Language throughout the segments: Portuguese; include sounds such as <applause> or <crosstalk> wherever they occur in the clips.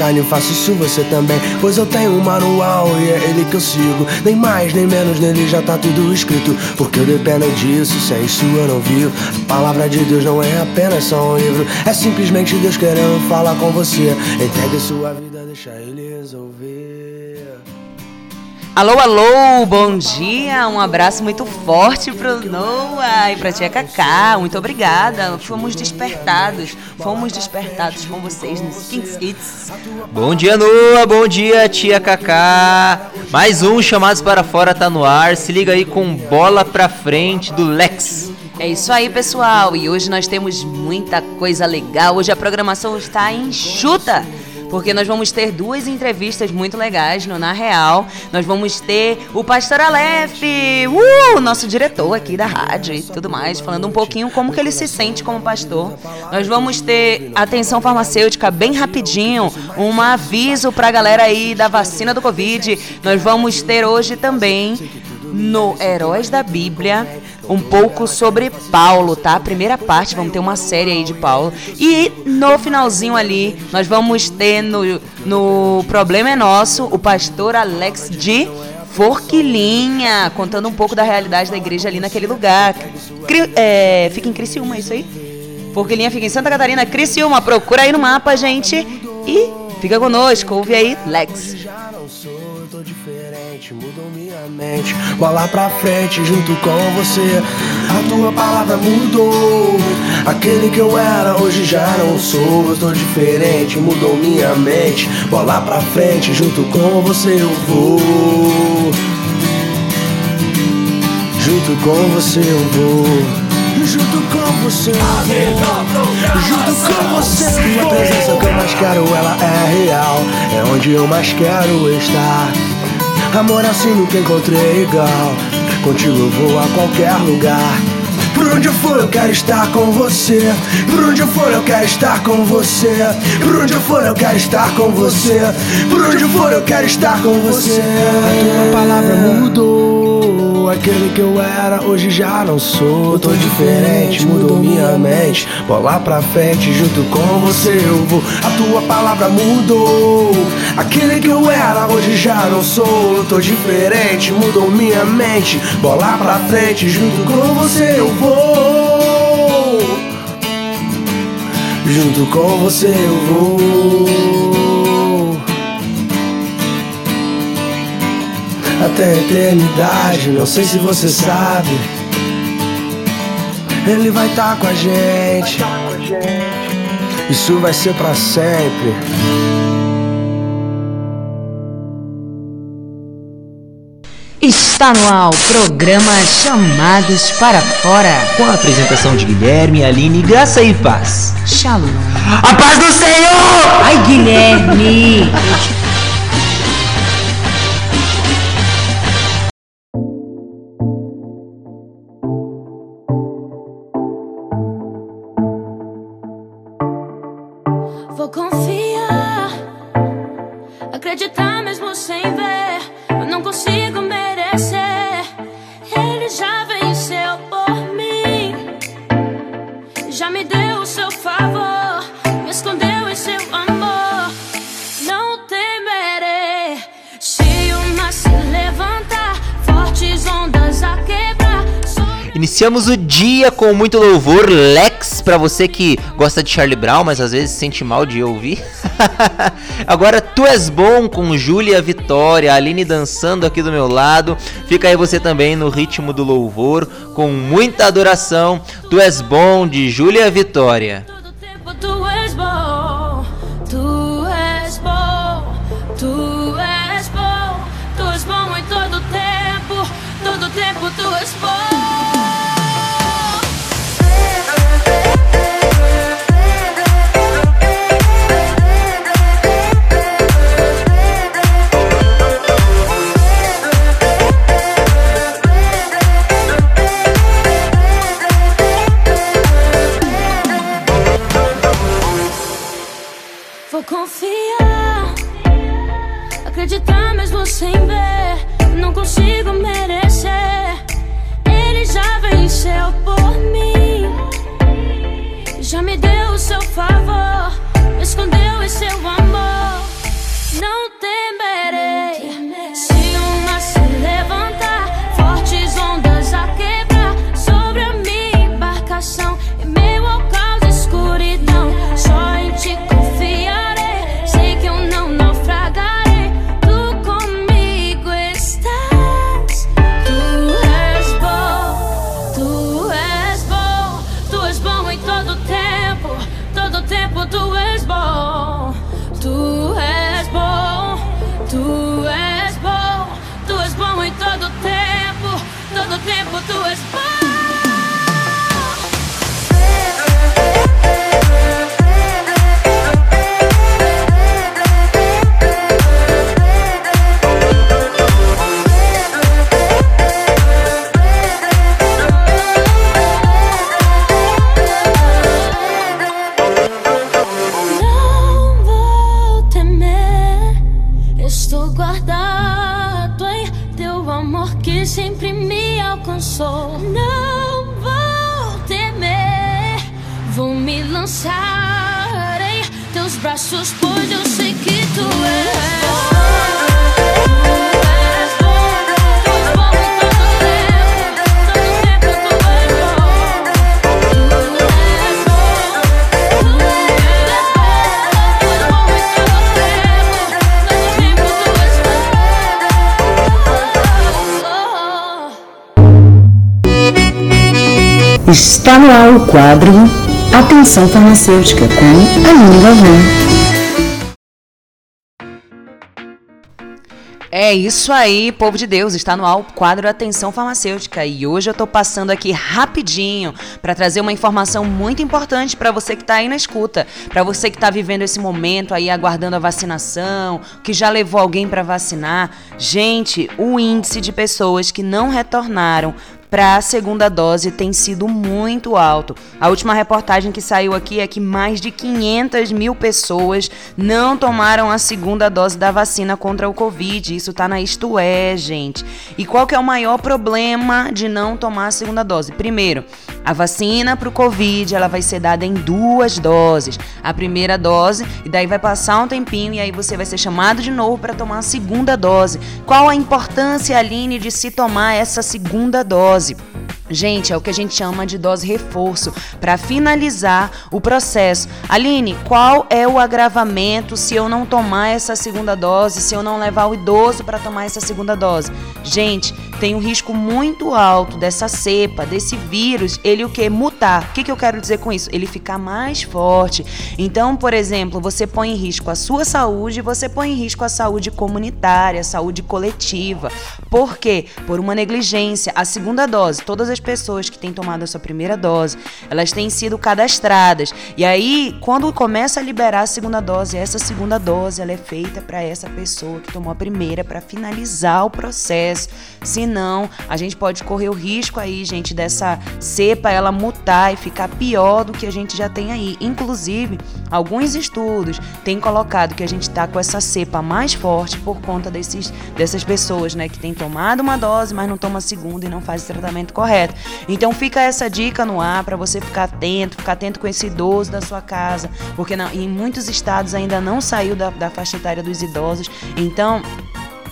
carne, faço isso você também. Pois eu tenho um manual e é ele que eu sigo. Nem mais, nem menos, nele já tá tudo escrito. Porque eu dependo disso, sem isso eu não vivo. A palavra de Deus não é apenas só um livro. É simplesmente Deus querendo falar com você. Entregue sua vida, deixa ele resolver. Alô, alô, bom dia, um abraço muito forte pro Noah e pra tia Cacá, muito obrigada, fomos despertados, fomos despertados com vocês nos Kings Hits. Bom dia, Noah, bom dia, tia Cacá, mais um Chamados para Fora tá no ar, se liga aí com Bola pra Frente do Lex. É isso aí, pessoal, e hoje nós temos muita coisa legal, hoje a programação está enxuta porque nós vamos ter duas entrevistas muito legais no Na Real. Nós vamos ter o Pastor Aleph, uh, nosso diretor aqui da rádio e tudo mais, falando um pouquinho como que ele se sente como pastor. Nós vamos ter atenção farmacêutica bem rapidinho, um aviso para a galera aí da vacina do Covid. Nós vamos ter hoje também no Heróis da Bíblia um pouco sobre Paulo, tá? Primeira parte, vamos ter uma série aí de Paulo. E no finalzinho ali, nós vamos ter no, no Problema é Nosso o pastor Alex de Forquilinha, contando um pouco da realidade da igreja ali naquele lugar. Cri, é, fica em Criciúma, é isso aí? Forquilinha fica em Santa Catarina, Criciúma. Procura aí no mapa, gente. E fica conosco, ouve aí, Lex mudou minha mente. Bola pra frente junto com você. A tua palavra mudou. Aquele que eu era, hoje já não sou. Eu tô diferente, mudou minha mente. Bola pra frente junto com você eu vou. Junto com você eu vou. Junto com você, junto com você. Tua presença que eu mais quero, ela é real. É onde eu mais quero estar. Amor assim nunca encontrei igual. Contigo vou a qualquer lugar. Por onde eu for eu quero estar com você. Por onde eu for eu quero estar com você. Por onde eu for eu quero estar com você. Por onde eu for eu quero estar com você. A tua palavra mudou. Aquele que eu era, hoje já não sou. Tô diferente, mudou minha mente. Bola pra frente, junto com você eu vou. A tua palavra mudou. Aquele que eu era, hoje já não sou. Tô diferente, mudou minha mente. Bola pra frente, junto com você eu vou. Junto com você eu vou. Até a eternidade. Não sei se você sabe. Ele vai estar tá com a gente. Isso vai ser para sempre. Está no ar o programa Chamados para Fora. Com a apresentação de Guilherme, Aline, Graça e Paz. Shalom. A paz do Senhor! Ai, Guilherme! Iniciamos o dia com muito louvor, Lex, para você que gosta de Charlie Brown, mas às vezes sente mal de ouvir. <laughs> Agora Tu És Bom com Júlia Vitória, Aline dançando aqui do meu lado. Fica aí você também no ritmo do louvor, com muita adoração. Tu És Bom de Júlia Vitória. Está no ar o quadro Atenção Farmacêutica com Aline Galvão. É isso aí, povo de Deus, está no ar o quadro Atenção Farmacêutica e hoje eu estou passando aqui rapidinho para trazer uma informação muito importante para você que está aí na escuta, para você que está vivendo esse momento aí aguardando a vacinação, que já levou alguém para vacinar. Gente, o índice de pessoas que não retornaram para a segunda dose tem sido muito alto. A última reportagem que saiu aqui é que mais de 500 mil pessoas não tomaram a segunda dose da vacina contra o Covid. Isso tá na Isto É, gente. E qual que é o maior problema de não tomar a segunda dose? Primeiro, a vacina para o Covid ela vai ser dada em duas doses. A primeira dose, e daí vai passar um tempinho, e aí você vai ser chamado de novo para tomar a segunda dose. Qual a importância, Aline, de se tomar essa segunda dose? Dose. Gente, é o que a gente chama de dose reforço para finalizar o processo. Aline, qual é o agravamento se eu não tomar essa segunda dose, se eu não levar o idoso para tomar essa segunda dose? Gente, tem um risco muito alto dessa cepa, desse vírus, ele o que? Mutar. O que, que eu quero dizer com isso? Ele ficar mais forte. Então, por exemplo, você põe em risco a sua saúde, você põe em risco a saúde comunitária, a saúde coletiva. Por quê? Por uma negligência. A segunda dose, todas as pessoas que têm tomado a sua primeira dose, elas têm sido cadastradas. E aí, quando começa a liberar a segunda dose, essa segunda dose ela é feita para essa pessoa que tomou a primeira para finalizar o processo. Senão, a gente pode correr o risco aí, gente, dessa cepa ela mutar e ficar pior do que a gente já tem aí. Inclusive, alguns estudos têm colocado que a gente está com essa cepa mais forte por conta desses, dessas pessoas, né, que têm tomado uma dose, mas não toma a segunda e não faz o tratamento correto. Então fica essa dica no ar para você ficar atento, ficar atento com esse idoso da sua casa, porque não, em muitos estados ainda não saiu da, da faixa etária dos idosos. Então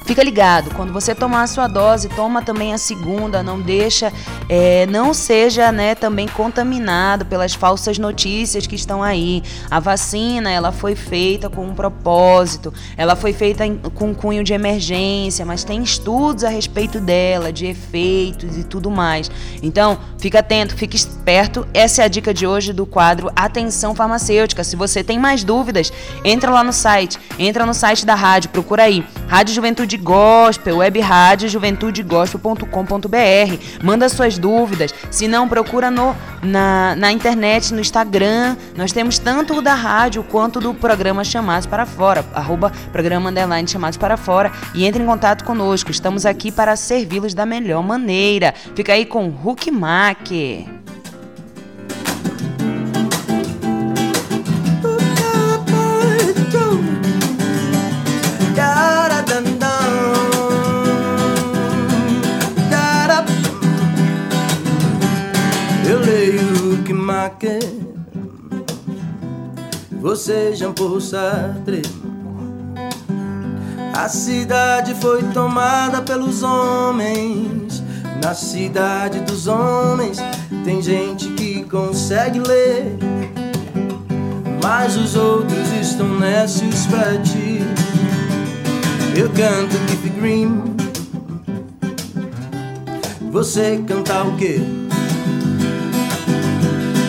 Fica ligado, quando você tomar a sua dose, toma também a segunda, não deixa, é, não seja né, também contaminado pelas falsas notícias que estão aí. A vacina, ela foi feita com um propósito, ela foi feita em, com cunho de emergência, mas tem estudos a respeito dela, de efeitos e tudo mais. Então, fica atento, fique esperto. Essa é a dica de hoje do quadro Atenção Farmacêutica. Se você tem mais dúvidas, entra lá no site, entra no site da rádio, procura aí, Rádio Juventude Gospel, web rádio juventudegospel.com.br. Manda suas dúvidas. Se não, procura no, na, na internet, no Instagram. Nós temos tanto o da rádio quanto do programa Chamados para Fora, arroba programa underline Chamados para Fora. E entre em contato conosco. Estamos aqui para servi-los da melhor maneira. Fica aí com Hulk Mac. Você Jean Paul Sartre. A cidade foi tomada pelos homens. Na cidade dos homens Tem gente que consegue ler. Mas os outros estão nécios pra ti. Eu canto Keith Green. Você canta o quê?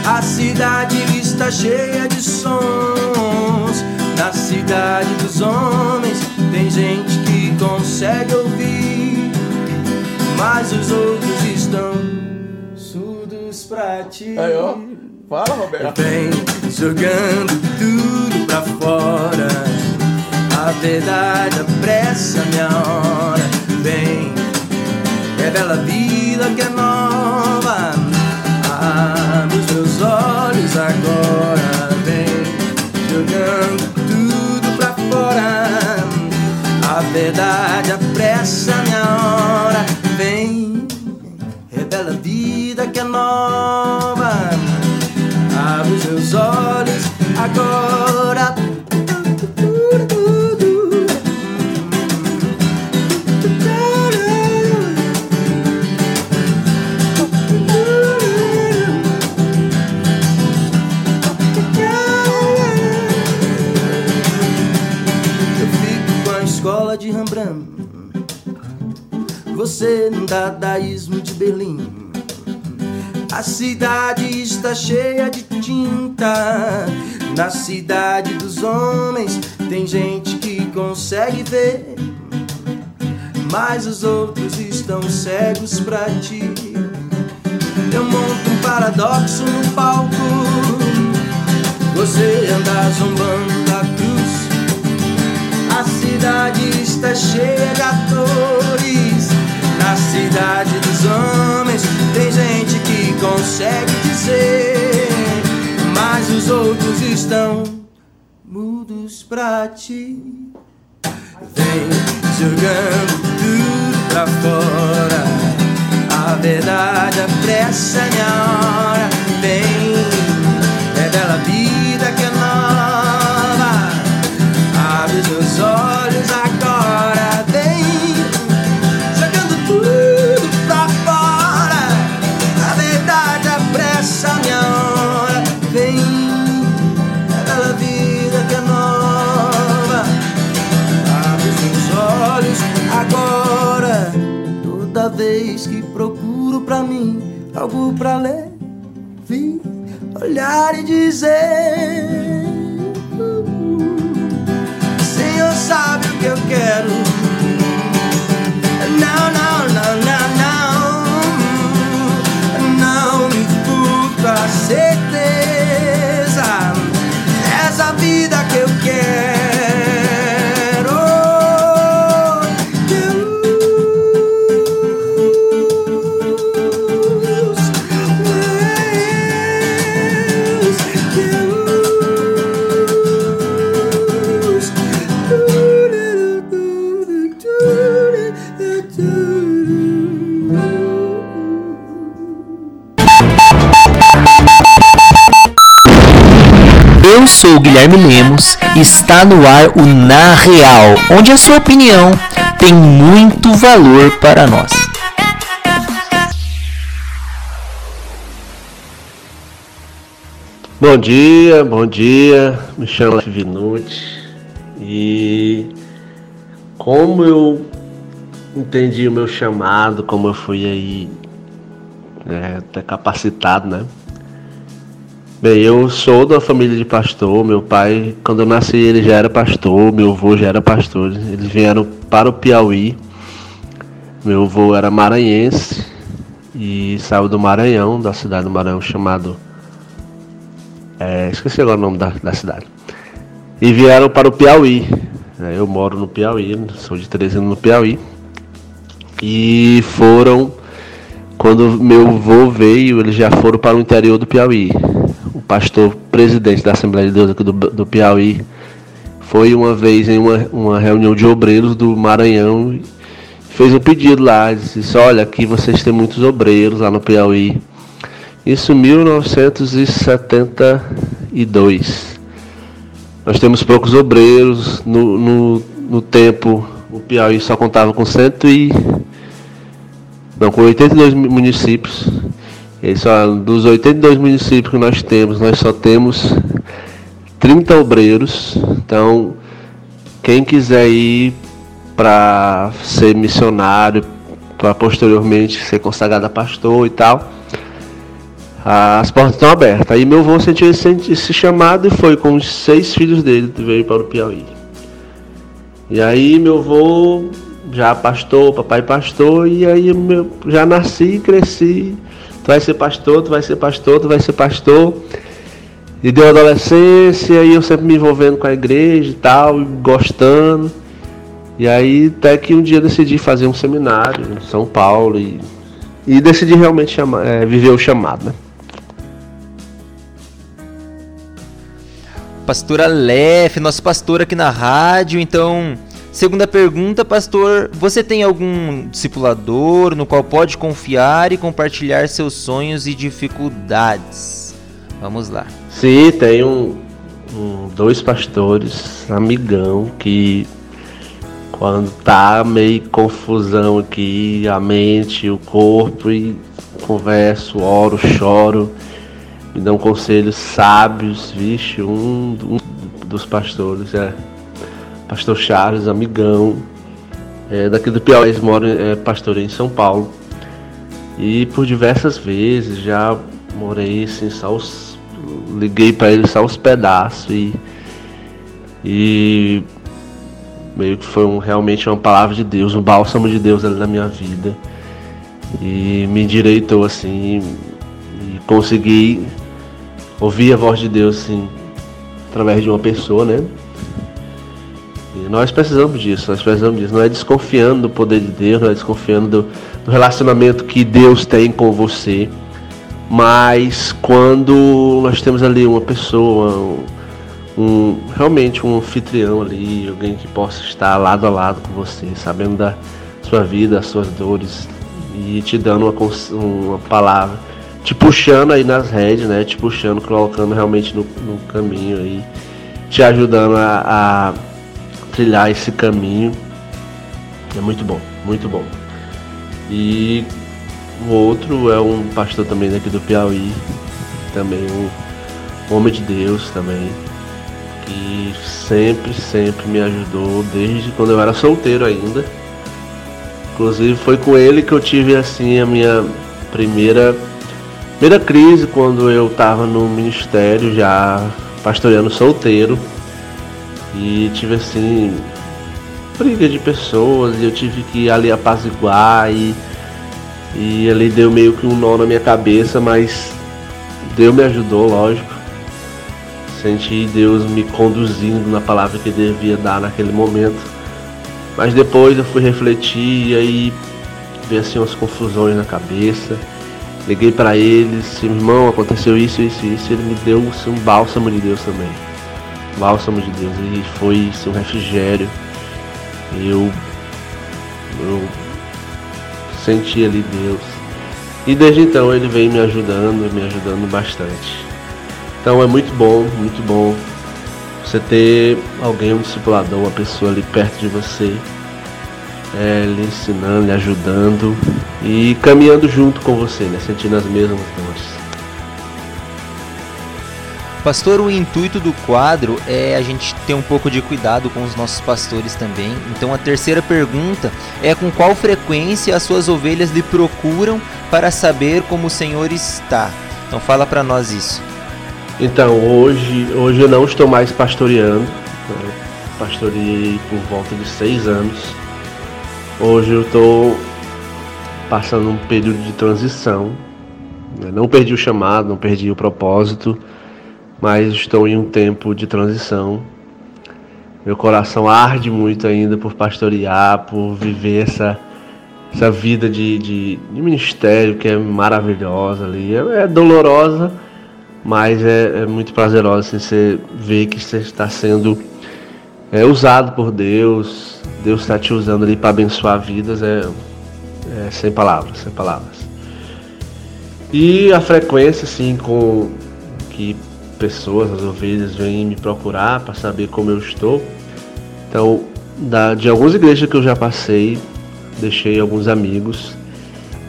A cidade está cheia de sons. Na cidade dos homens tem gente que consegue ouvir, mas os outros estão pra ti. Aí, ó. Fala, Roberto. Vem jogando tudo pra fora. A verdade apressa minha hora. Vem, revela a vida que é nova. Agora. Vem jogando tudo pra fora. A verdade apressa minha hora. Vem, revela a vida que é nova. Abre os olhos agora. Dadaísmo de Berlim. A cidade está cheia de tinta. Na cidade dos homens tem gente que consegue ver, mas os outros estão cegos pra ti. Eu monto um paradoxo no palco. Você anda zombando da cruz. A cidade está cheia de atores. Na cidade dos homens tem gente que consegue dizer, mas os outros estão mudos pra ti. Vem jogando tudo pra fora. A verdade apressa minha hora. Vem, revela a vida que é nova. Abre os olhos que procuro pra mim algo pra ler, vi, olhar e dizer: Senhor sabe o que eu quero. Não, não, não, não, não. Não me furto a certeza. Essa vida que eu quero. Sou o Guilherme Lemos e está no ar o Na Real, onde a sua opinião tem muito valor para nós. Bom dia, bom dia. Me chamo Vinucci e como eu entendi o meu chamado, como eu fui aí né, até capacitado, né? Bem, eu sou da família de pastor. Meu pai, quando eu nasci, ele já era pastor. Meu avô já era pastor. Eles vieram para o Piauí. Meu avô era maranhense e saiu do Maranhão, da cidade do Maranhão, chamado é, esqueci agora o nome da, da cidade. E vieram para o Piauí. É, Eu moro no Piauí, sou de Teresina no Piauí. E foram, quando meu avô veio, eles já foram para o interior do Piauí. O pastor presidente da Assembleia de Deus aqui do, do Piauí foi uma vez em uma, uma reunião de obreiros do Maranhão e fez um pedido lá, disse, olha, aqui vocês têm muitos obreiros lá no Piauí. Isso em 1972. Nós temos poucos obreiros. No, no, no tempo, o Piauí só contava com cento e. Não, com 82 mu- municípios. E só, dos 82 municípios que nós temos, nós só temos 30 obreiros. Então, quem quiser ir para ser missionário, para posteriormente ser consagrado a pastor e tal, as portas estão abertas. Aí meu avô sentiu esse, esse chamado e foi com os seis filhos dele, veio para o Piauí. E aí meu avô já pastor, papai pastor, e aí meu, já nasci e cresci vai ser pastor, tu vai ser pastor, tu vai ser pastor. E deu adolescência e eu sempre me envolvendo com a igreja e tal, gostando. E aí até que um dia decidi fazer um seminário em São Paulo e, e decidi realmente chamar, é, viver o chamado, né? Pastora Lef, nosso pastor aqui na rádio, então Segunda pergunta, pastor: você tem algum discipulador no qual pode confiar e compartilhar seus sonhos e dificuldades? Vamos lá. Sim, tem um, um, dois pastores, amigão, que quando tá meio confusão aqui, a mente, o corpo, e converso, oro, choro, me dão conselhos sábios, vixe, um, um dos pastores é pastor Charles, amigão, é, daqui do Piauí, mora é, pastor em São Paulo. E por diversas vezes já morei assim, só os, liguei para ele só os pedaços e, e meio que foi um, realmente uma palavra de Deus, um bálsamo de Deus ali na minha vida. E me endireitou assim e consegui ouvir a voz de Deus assim através de uma pessoa, né? Nós precisamos disso, nós precisamos disso. Não é desconfiando do poder de Deus, não é desconfiando do, do relacionamento que Deus tem com você. Mas quando nós temos ali uma pessoa, um, realmente um anfitrião ali, alguém que possa estar lado a lado com você, sabendo da sua vida, das suas dores e te dando uma, uma palavra, te puxando aí nas redes, né? Te puxando, colocando realmente no, no caminho aí, te ajudando a, a trilhar esse caminho. É muito bom, muito bom. E o outro é um pastor também daqui do Piauí, também um homem de Deus também, que sempre, sempre me ajudou desde quando eu era solteiro ainda. Inclusive foi com ele que eu tive assim a minha primeira primeira crise quando eu estava no ministério já pastoreando solteiro e tive assim briga de pessoas e eu tive que ali apaziguar e, e ali deu meio que um nó na minha cabeça, mas Deus me ajudou, lógico. Senti Deus me conduzindo na palavra que devia dar naquele momento. Mas depois eu fui refletir e aí veio assim umas confusões na cabeça. Liguei para ele, disse, irmão, aconteceu isso, isso, isso. Ele me deu assim, um bálsamo de Deus também bálsamo de Deus e foi seu refrigério. Eu, eu senti ali Deus. E desde então ele vem me ajudando, me ajudando bastante. Então é muito bom, muito bom você ter alguém, um discipulador, uma pessoa ali perto de você, é, lhe ensinando, lhe ajudando e caminhando junto com você, né? Sentindo as mesmas dores. Pastor, o intuito do quadro é a gente ter um pouco de cuidado com os nossos pastores também. Então a terceira pergunta é com qual frequência as suas ovelhas lhe procuram para saber como o Senhor está. Então fala para nós isso. Então hoje, hoje eu não estou mais pastoreando. Né? Por volta de seis anos. Hoje eu estou passando um período de transição. Né? Não perdi o chamado, não perdi o propósito mas estou em um tempo de transição. Meu coração arde muito ainda por pastorear, por viver essa, essa vida de, de, de ministério que é maravilhosa ali. É, é dolorosa, mas é, é, muito prazerosa assim, você ver que você está sendo é, usado por Deus. Deus está te usando ali para abençoar vidas. É, é sem palavras, sem palavras. E a frequência, assim, com que pessoas, as ovelhas, vêm me procurar para saber como eu estou. Então, da, de algumas igrejas que eu já passei, deixei alguns amigos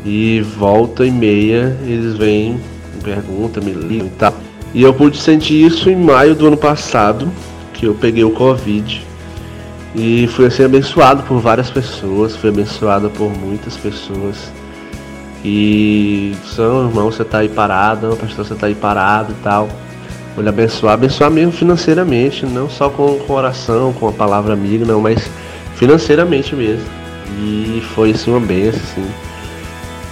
e volta e meia eles vêm, me perguntam, me ligam e tal. E eu pude sentir isso em maio do ano passado, que eu peguei o Covid. E fui assim abençoado por várias pessoas, fui abençoado por muitas pessoas. E são irmão, você tá aí parado, pastor, você tá aí parado e tal. Vou lhe abençoar, abençoar mesmo financeiramente, não só com, oração, com a palavra amiga, não, mas financeiramente mesmo. E foi assim uma benção, assim.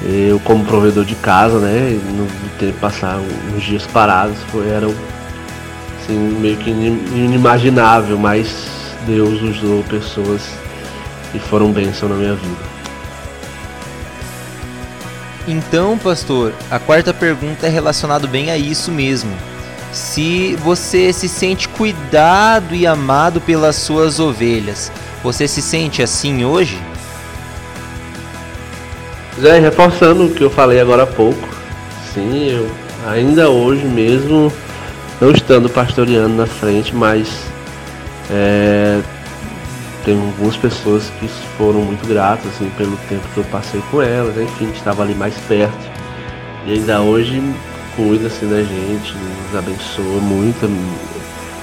Eu como provedor de casa, né, não ter passar uns dias parados, foi, era assim, meio que inimaginável, mas Deus usou pessoas que foram bênção na minha vida. Então, pastor, a quarta pergunta é relacionada bem a isso mesmo. Se você se sente cuidado e amado pelas suas ovelhas, você se sente assim hoje? Zé, reforçando o que eu falei agora há pouco, sim, eu ainda hoje mesmo, não estando pastoreando na frente, mas é, tem algumas pessoas que foram muito gratas assim, pelo tempo que eu passei com elas, enfim, estava ali mais perto. E ainda hoje cuida assim, da gente, nos abençoa muito,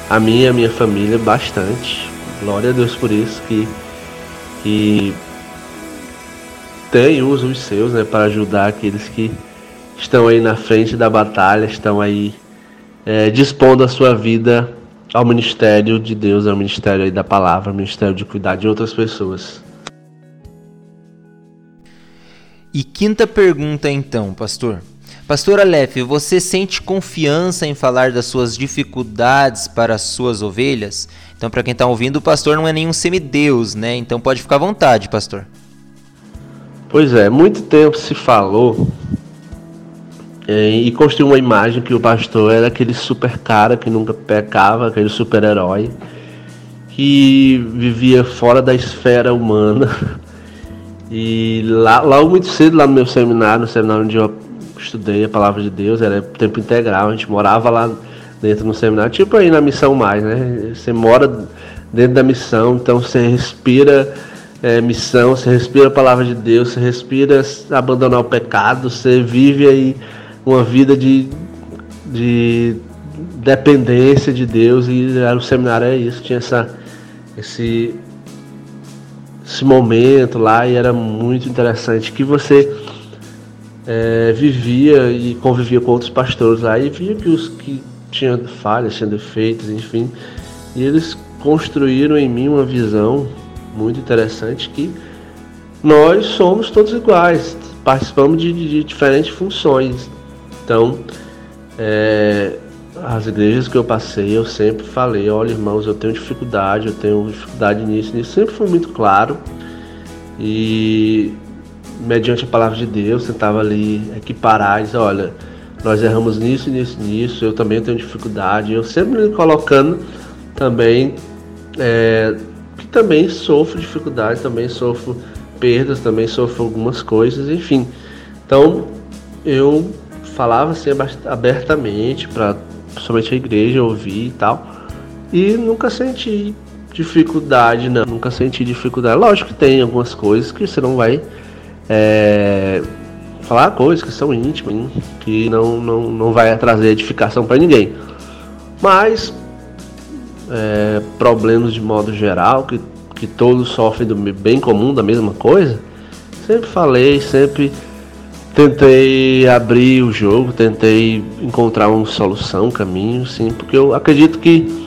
a mim e a minha família bastante. Glória a Deus por isso que, que tem usa os seus né, para ajudar aqueles que estão aí na frente da batalha, estão aí é, dispondo a sua vida ao ministério de Deus, ao ministério da palavra, ao ministério de cuidar de outras pessoas. E quinta pergunta então, pastor. Pastor Aleph, você sente confiança em falar das suas dificuldades para as suas ovelhas? Então, para quem está ouvindo, o pastor não é nenhum semideus, né? Então pode ficar à vontade, pastor. Pois é, muito tempo se falou é, e construiu uma imagem que o pastor era aquele super cara que nunca pecava, aquele super herói que vivia fora da esfera humana. <laughs> E lá, logo muito cedo, lá no meu seminário, no seminário onde eu estudei a palavra de Deus, era tempo integral, a gente morava lá dentro no seminário, tipo aí na missão mais, né? Você mora dentro da missão, então você respira é, missão, você respira a palavra de Deus, você respira abandonar o pecado, você vive aí uma vida de, de dependência de Deus e o seminário é isso, tinha essa, esse, esse momento lá e era muito interessante que você é, vivia e convivia com outros pastores lá e via que os que tinham falhas, tinham defeitos, enfim, e eles construíram em mim uma visão muito interessante que nós somos todos iguais, participamos de, de, diferentes funções. Então, é, as igrejas que eu passei, eu sempre falei, olha irmãos, eu tenho dificuldade, eu tenho dificuldade nisso, nisso sempre foi muito claro. E mediante a palavra de Deus, tentava ali equiparar, dizer, olha, nós erramos nisso, nisso, nisso, eu também tenho dificuldade, eu sempre colocando também é, que também sofro dificuldade, também sofro perdas, também sofro algumas coisas, enfim. Então eu falava assim abertamente para somente a igreja ouvir e tal. E nunca senti dificuldade, não. Nunca senti dificuldade. Lógico que tem algumas coisas que você não vai é, falar coisas que são íntimas, que não, não, não vai trazer edificação para ninguém. Mas é, problemas de modo geral, que, que todos sofrem do bem comum, da mesma coisa, sempre falei, sempre tentei abrir o jogo, tentei encontrar uma solução, um caminho, sim, porque eu acredito que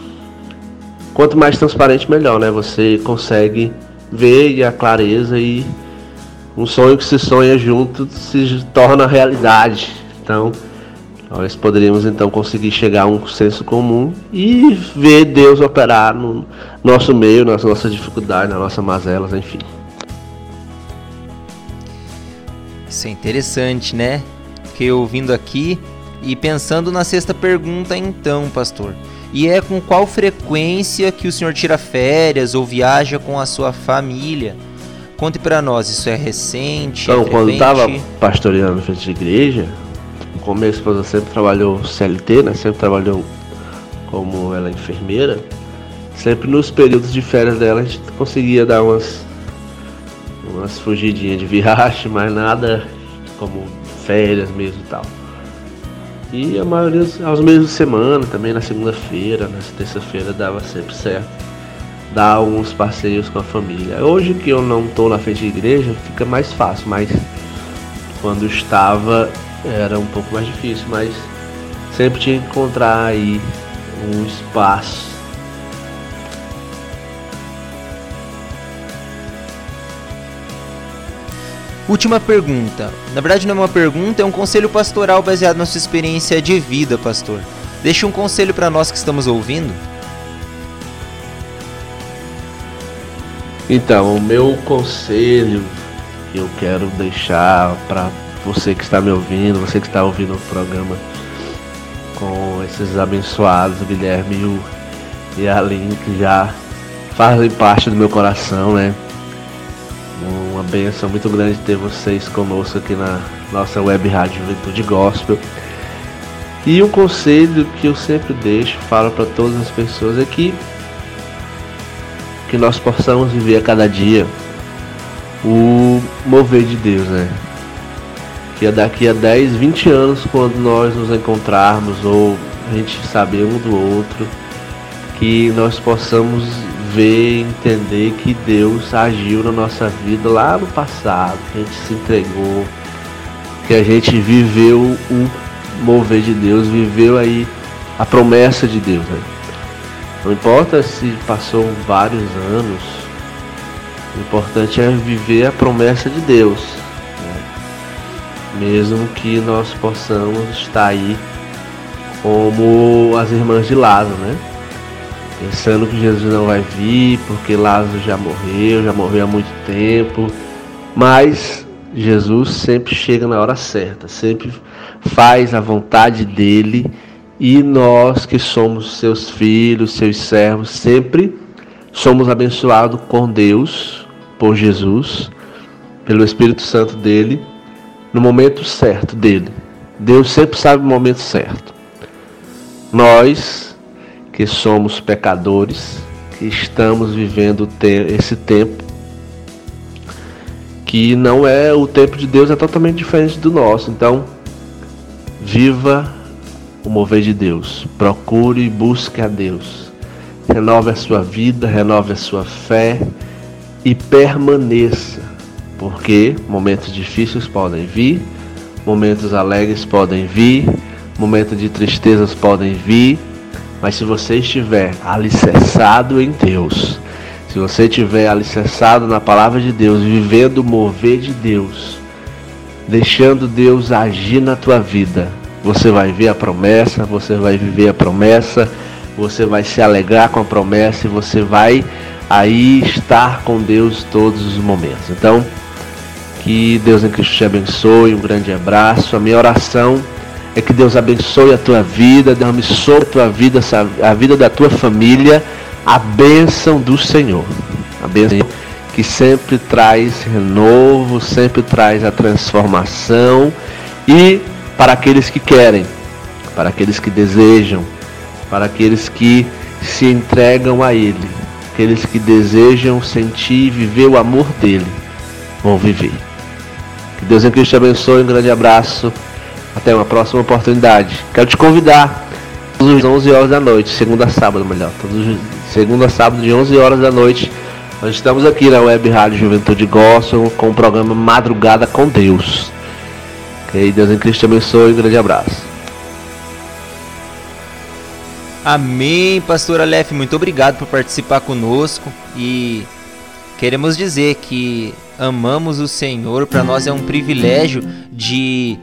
quanto mais transparente melhor, né? Você consegue ver a clareza e um sonho que se sonha junto se torna realidade. Então, nós poderíamos então conseguir chegar a um senso comum e ver Deus operar no nosso meio, nas nossas dificuldades, nas nossas mazelas, enfim. Isso é interessante, né? Fiquei ouvindo aqui e pensando na sexta pergunta então, pastor. E é com qual frequência que o senhor tira férias ou viaja com a sua família? Conte para nós, isso é recente? Então, é quando estava pastoreando frente de igreja, no começo esposa sempre trabalhou CLT, né? Sempre trabalhou como ela é enfermeira. Sempre nos períodos de férias dela a gente conseguia dar umas umas fugidinhas de viagem, <laughs> mas nada como férias mesmo e tal. E a maioria aos de semana, também na segunda-feira, na terça-feira dava sempre certo. Dar alguns passeios com a família. Hoje que eu não estou na frente de igreja, fica mais fácil, mas quando estava era um pouco mais difícil, mas sempre tinha que encontrar aí um espaço Última pergunta. Na verdade não é uma pergunta, é um conselho pastoral baseado na sua experiência de vida, pastor. Deixe um conselho para nós que estamos ouvindo. Então, o meu conselho que eu quero deixar para você que está me ouvindo, você que está ouvindo o programa com esses abençoados, Guilherme e, e a Aline, que já fazem parte do meu coração, né? Uma benção muito grande ter vocês conosco aqui na nossa web rádio Juventude Gospel. E um conselho que eu sempre deixo, falo para todas as pessoas é que que nós possamos viver a cada dia o mover de Deus, né? Que é daqui a 10, 20 anos, quando nós nos encontrarmos ou a gente saber um do outro, que nós possamos ver, entender que Deus agiu na nossa vida lá no passado, que a gente se entregou, que a gente viveu o mover de Deus, viveu aí a promessa de Deus. Né? Não importa se passou vários anos, o importante é viver a promessa de Deus. Né? Mesmo que nós possamos estar aí como as irmãs de Lázaro, né? Pensando que Jesus não vai vir porque Lázaro já morreu, já morreu há muito tempo. Mas Jesus sempre chega na hora certa, sempre faz a vontade dele e nós que somos seus filhos, seus servos, sempre somos abençoados com Deus, por Jesus, pelo Espírito Santo dele, no momento certo dele. Deus sempre sabe o momento certo. Nós que somos pecadores, que estamos vivendo esse tempo, que não é o tempo de Deus, é totalmente diferente do nosso. Então, viva o mover de Deus. Procure e busque a Deus. Renove a sua vida, renove a sua fé e permaneça, porque momentos difíceis podem vir, momentos alegres podem vir, momentos de tristezas podem vir, mas se você estiver alicerçado em Deus, se você estiver alicerçado na palavra de Deus, vivendo o mover de Deus, deixando Deus agir na tua vida, você vai ver a promessa, você vai viver a promessa, você vai se alegrar com a promessa e você vai aí estar com Deus todos os momentos. Então, que Deus em Cristo te abençoe, um grande abraço. A minha oração é que Deus abençoe a tua vida, derrame sobre a tua vida, a vida da tua família, a bênção do Senhor. A bênção que sempre traz renovo, sempre traz a transformação e para aqueles que querem, para aqueles que desejam, para aqueles que se entregam a Ele, aqueles que desejam sentir e viver o amor dele, vão viver. Que Deus em Cristo te abençoe, um grande abraço, até uma próxima oportunidade. Quero te convidar, todos os 11 horas da noite, segunda a sábado, melhor, todos segunda a sábado de 11 horas da noite, nós estamos aqui na Web Rádio Juventude Gospel com o programa Madrugada com Deus. Ok? Deus em Cristo te abençoe. Um grande abraço. Amém, pastor Aleph. Muito obrigado por participar conosco e queremos dizer que amamos o Senhor. Para nós é um privilégio de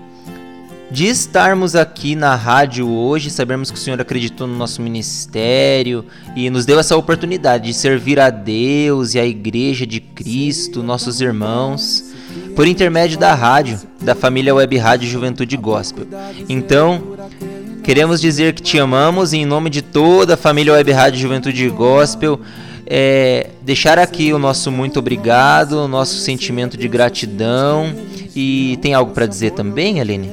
de estarmos aqui na rádio hoje, sabemos que o Senhor acreditou no nosso ministério e nos deu essa oportunidade de servir a Deus e a Igreja de Cristo, nossos irmãos por intermédio da rádio, da família Web Rádio Juventude Gospel. Então, queremos dizer que te amamos e em nome de toda a família Web Rádio Juventude Gospel, é, deixar aqui o nosso muito obrigado, o nosso sentimento de gratidão. E tem algo para dizer também, Aline?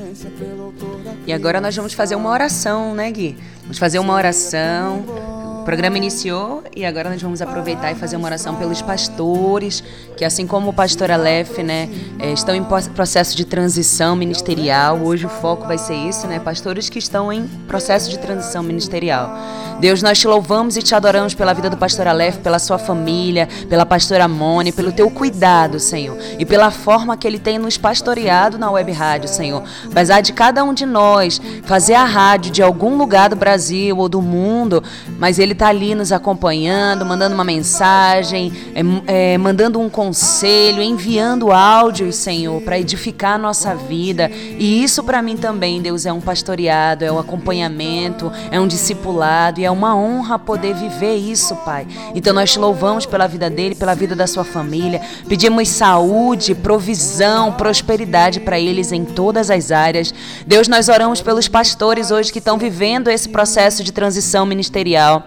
E agora nós vamos fazer uma oração, né, Gui? Vamos fazer uma oração o programa iniciou e agora nós vamos aproveitar e fazer uma oração pelos pastores, que assim como o pastor Aleph, né, é, estão em processo de transição ministerial. Hoje o foco vai ser isso, né? Pastores que estão em processo de transição ministerial. Deus, nós te louvamos e te adoramos pela vida do pastor Aleph, pela sua família, pela pastora Mone, pelo teu cuidado, Senhor, e pela forma que ele tem nos pastoreado na web rádio, Senhor. Apesar de cada um de nós fazer a rádio de algum lugar do Brasil ou do mundo, mas ele ele está ali nos acompanhando, mandando uma mensagem, é, é, mandando um conselho, enviando áudios, Senhor, para edificar a nossa vida. E isso para mim também, Deus, é um pastoreado, é um acompanhamento, é um discipulado e é uma honra poder viver isso, Pai. Então nós te louvamos pela vida dele, pela vida da sua família. Pedimos saúde, provisão, prosperidade para eles em todas as áreas. Deus, nós oramos pelos pastores hoje que estão vivendo esse processo de transição ministerial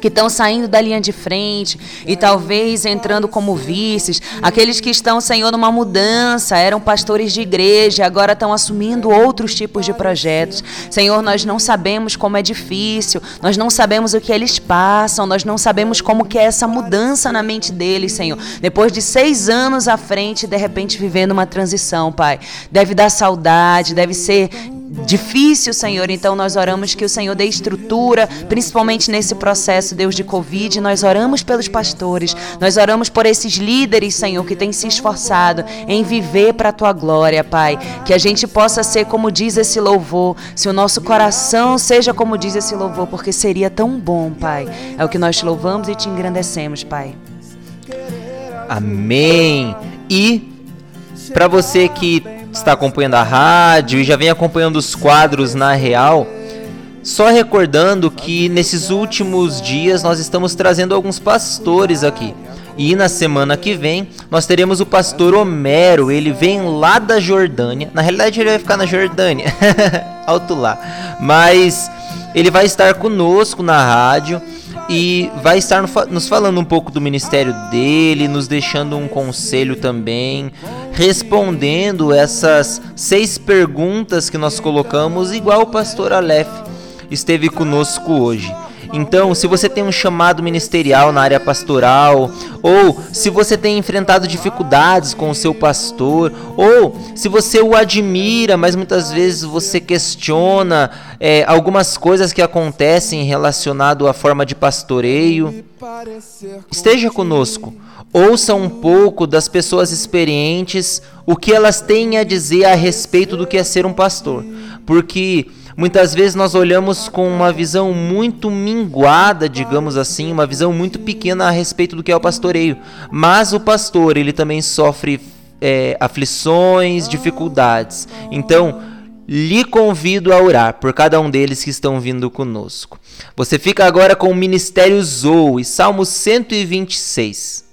que estão saindo da linha de frente e talvez entrando como vices, aqueles que estão, Senhor, numa mudança, eram pastores de igreja, agora estão assumindo outros tipos de projetos. Senhor, nós não sabemos como é difícil, nós não sabemos o que eles passam, nós não sabemos como que é essa mudança na mente deles, Senhor. Depois de seis anos à frente, de repente vivendo uma transição, Pai. Deve dar saudade, deve ser difícil, Senhor. Então nós oramos que o Senhor dê estrutura, principalmente nesse processo, Deus, de Covid. Nós oramos pelos pastores, nós oramos por esses líderes, Senhor, que têm se esforçado em viver para a tua glória, Pai. Que a gente possa ser como diz esse louvor, se o nosso coração seja como diz esse louvor, porque seria tão bom, Pai. É o que nós te louvamos e te engrandecemos, Pai. Amém. E para você que está acompanhando a rádio e já vem acompanhando os quadros na Real, só recordando que nesses últimos dias nós estamos trazendo alguns pastores aqui. E na semana que vem nós teremos o pastor Homero, ele vem lá da Jordânia. Na realidade ele vai ficar na Jordânia, <laughs> alto lá. Mas ele vai estar conosco na rádio e vai estar nos falando um pouco do ministério dele, nos deixando um conselho também, respondendo essas seis perguntas que nós colocamos, igual o pastor Aleph esteve conosco hoje. Então, se você tem um chamado ministerial na área pastoral, ou se você tem enfrentado dificuldades com o seu pastor, ou se você o admira, mas muitas vezes você questiona é, algumas coisas que acontecem relacionado à forma de pastoreio, esteja conosco. Ouça um pouco das pessoas experientes o que elas têm a dizer a respeito do que é ser um pastor, porque Muitas vezes nós olhamos com uma visão muito minguada, digamos assim, uma visão muito pequena a respeito do que é o pastoreio. Mas o pastor, ele também sofre é, aflições, dificuldades. Então, lhe convido a orar por cada um deles que estão vindo conosco. Você fica agora com o Ministério Zoe, Salmo 126.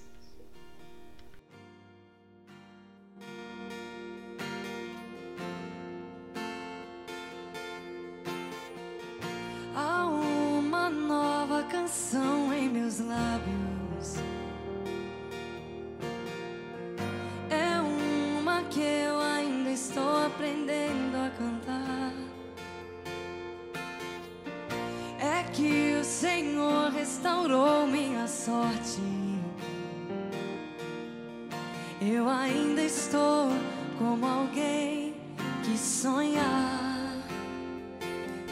Restaurou minha sorte. Eu ainda estou como alguém que sonha.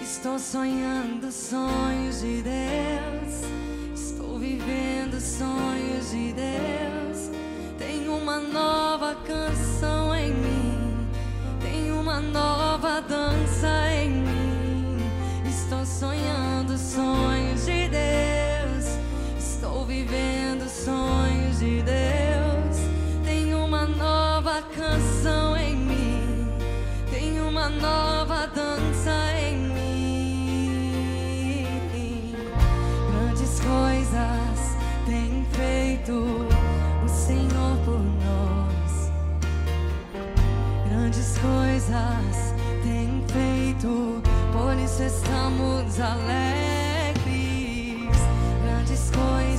Estou sonhando sonhos de Deus. Estou vivendo sonhos de Deus. Tenho uma nova canção em mim. Tenho uma nova dança em mim. Estou sonhando sonhos vivendo sonhos de Deus. Tem uma nova canção em mim, tem uma nova dança em mim. Grandes coisas tem feito o Senhor por nós. Grandes coisas tem feito, por isso estamos alegres.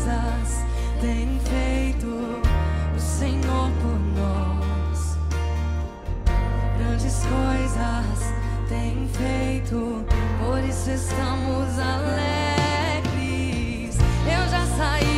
tem o Senhor por nós. Grandes coisas tem feito, por isso estamos alegres. Eu já saí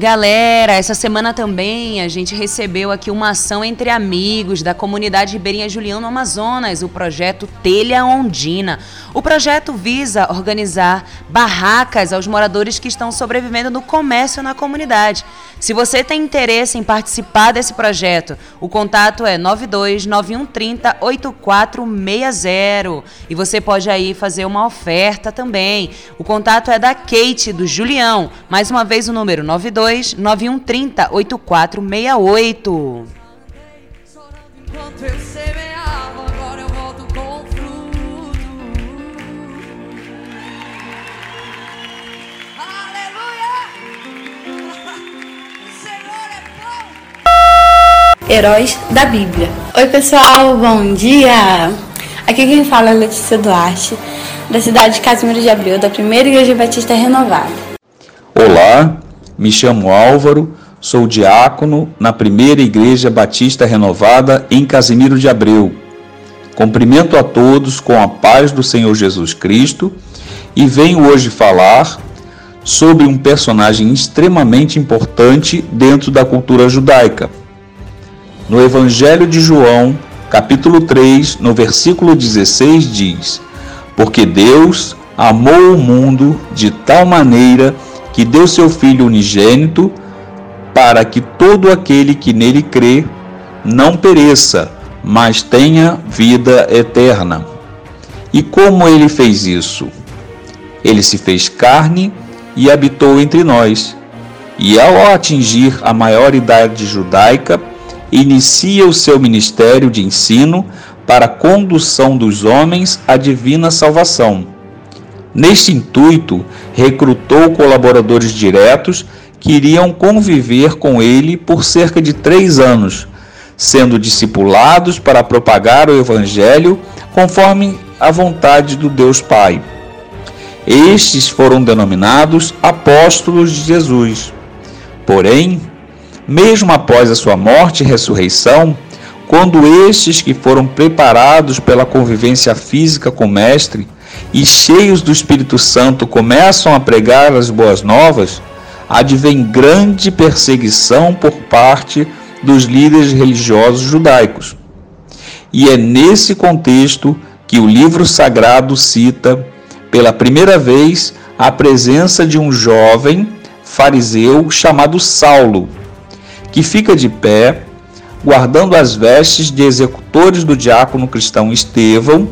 Galera, essa semana também a gente recebeu aqui uma ação entre amigos da comunidade ribeirinha Juliano Amazonas, o projeto Telha Ondina. O projeto visa organizar barracas aos moradores que estão sobrevivendo no comércio na comunidade. Se você tem interesse em participar desse projeto, o contato é 929130 8460 e você pode aí fazer uma oferta também. O contato é da Kate do Julião. Mais uma vez o número 92 9130 8468. Chorando enquanto eu semeava, agora eu volto com fruto. Aleluia! <laughs> O Senhor é bom! Heróis da Bíblia. Oi, pessoal, bom dia! Aqui quem fala é Letícia Duarte, da cidade de Casimiro de Abreu, da Primeira Igreja Batista Renovada. Olá, me chamo Álvaro, sou diácono na Primeira Igreja Batista Renovada em Casimiro de Abreu. Cumprimento a todos com a paz do Senhor Jesus Cristo e venho hoje falar sobre um personagem extremamente importante dentro da cultura judaica. No Evangelho de João, capítulo 3, no versículo 16, diz: Porque Deus amou o mundo de tal maneira que deu seu Filho unigênito, para que todo aquele que nele crê não pereça, mas tenha vida eterna. E como ele fez isso? Ele se fez carne e habitou entre nós. E ao atingir a maioridade judaica, inicia o seu ministério de ensino para a condução dos homens à divina salvação. Neste intuito, recrutou colaboradores diretos que iriam conviver com ele por cerca de três anos, sendo discipulados para propagar o Evangelho conforme a vontade do Deus Pai. Estes foram denominados apóstolos de Jesus. Porém, mesmo após a sua morte e ressurreição, quando estes que foram preparados pela convivência física com o Mestre e cheios do Espírito Santo começam a pregar as boas novas, advém grande perseguição por parte dos líderes religiosos judaicos. E é nesse contexto que o livro sagrado cita, pela primeira vez, a presença de um jovem fariseu chamado Saulo, que fica de pé, guardando as vestes de executores do diácono cristão Estevão,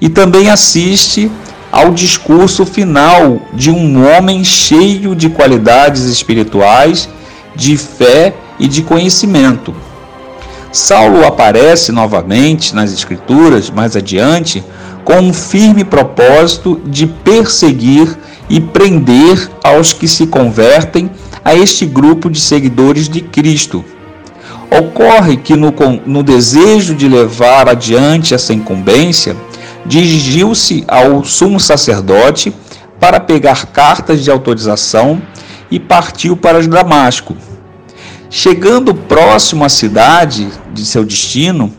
e também assiste ao discurso final de um homem cheio de qualidades espirituais, de fé e de conhecimento. Saulo aparece novamente nas Escrituras, mais adiante, com um firme propósito de perseguir e prender aos que se convertem a este grupo de seguidores de Cristo. Ocorre que, no, no desejo de levar adiante essa incumbência, dirigiu-se ao sumo sacerdote para pegar cartas de autorização e partiu para Damasco. Chegando próximo à cidade de seu destino,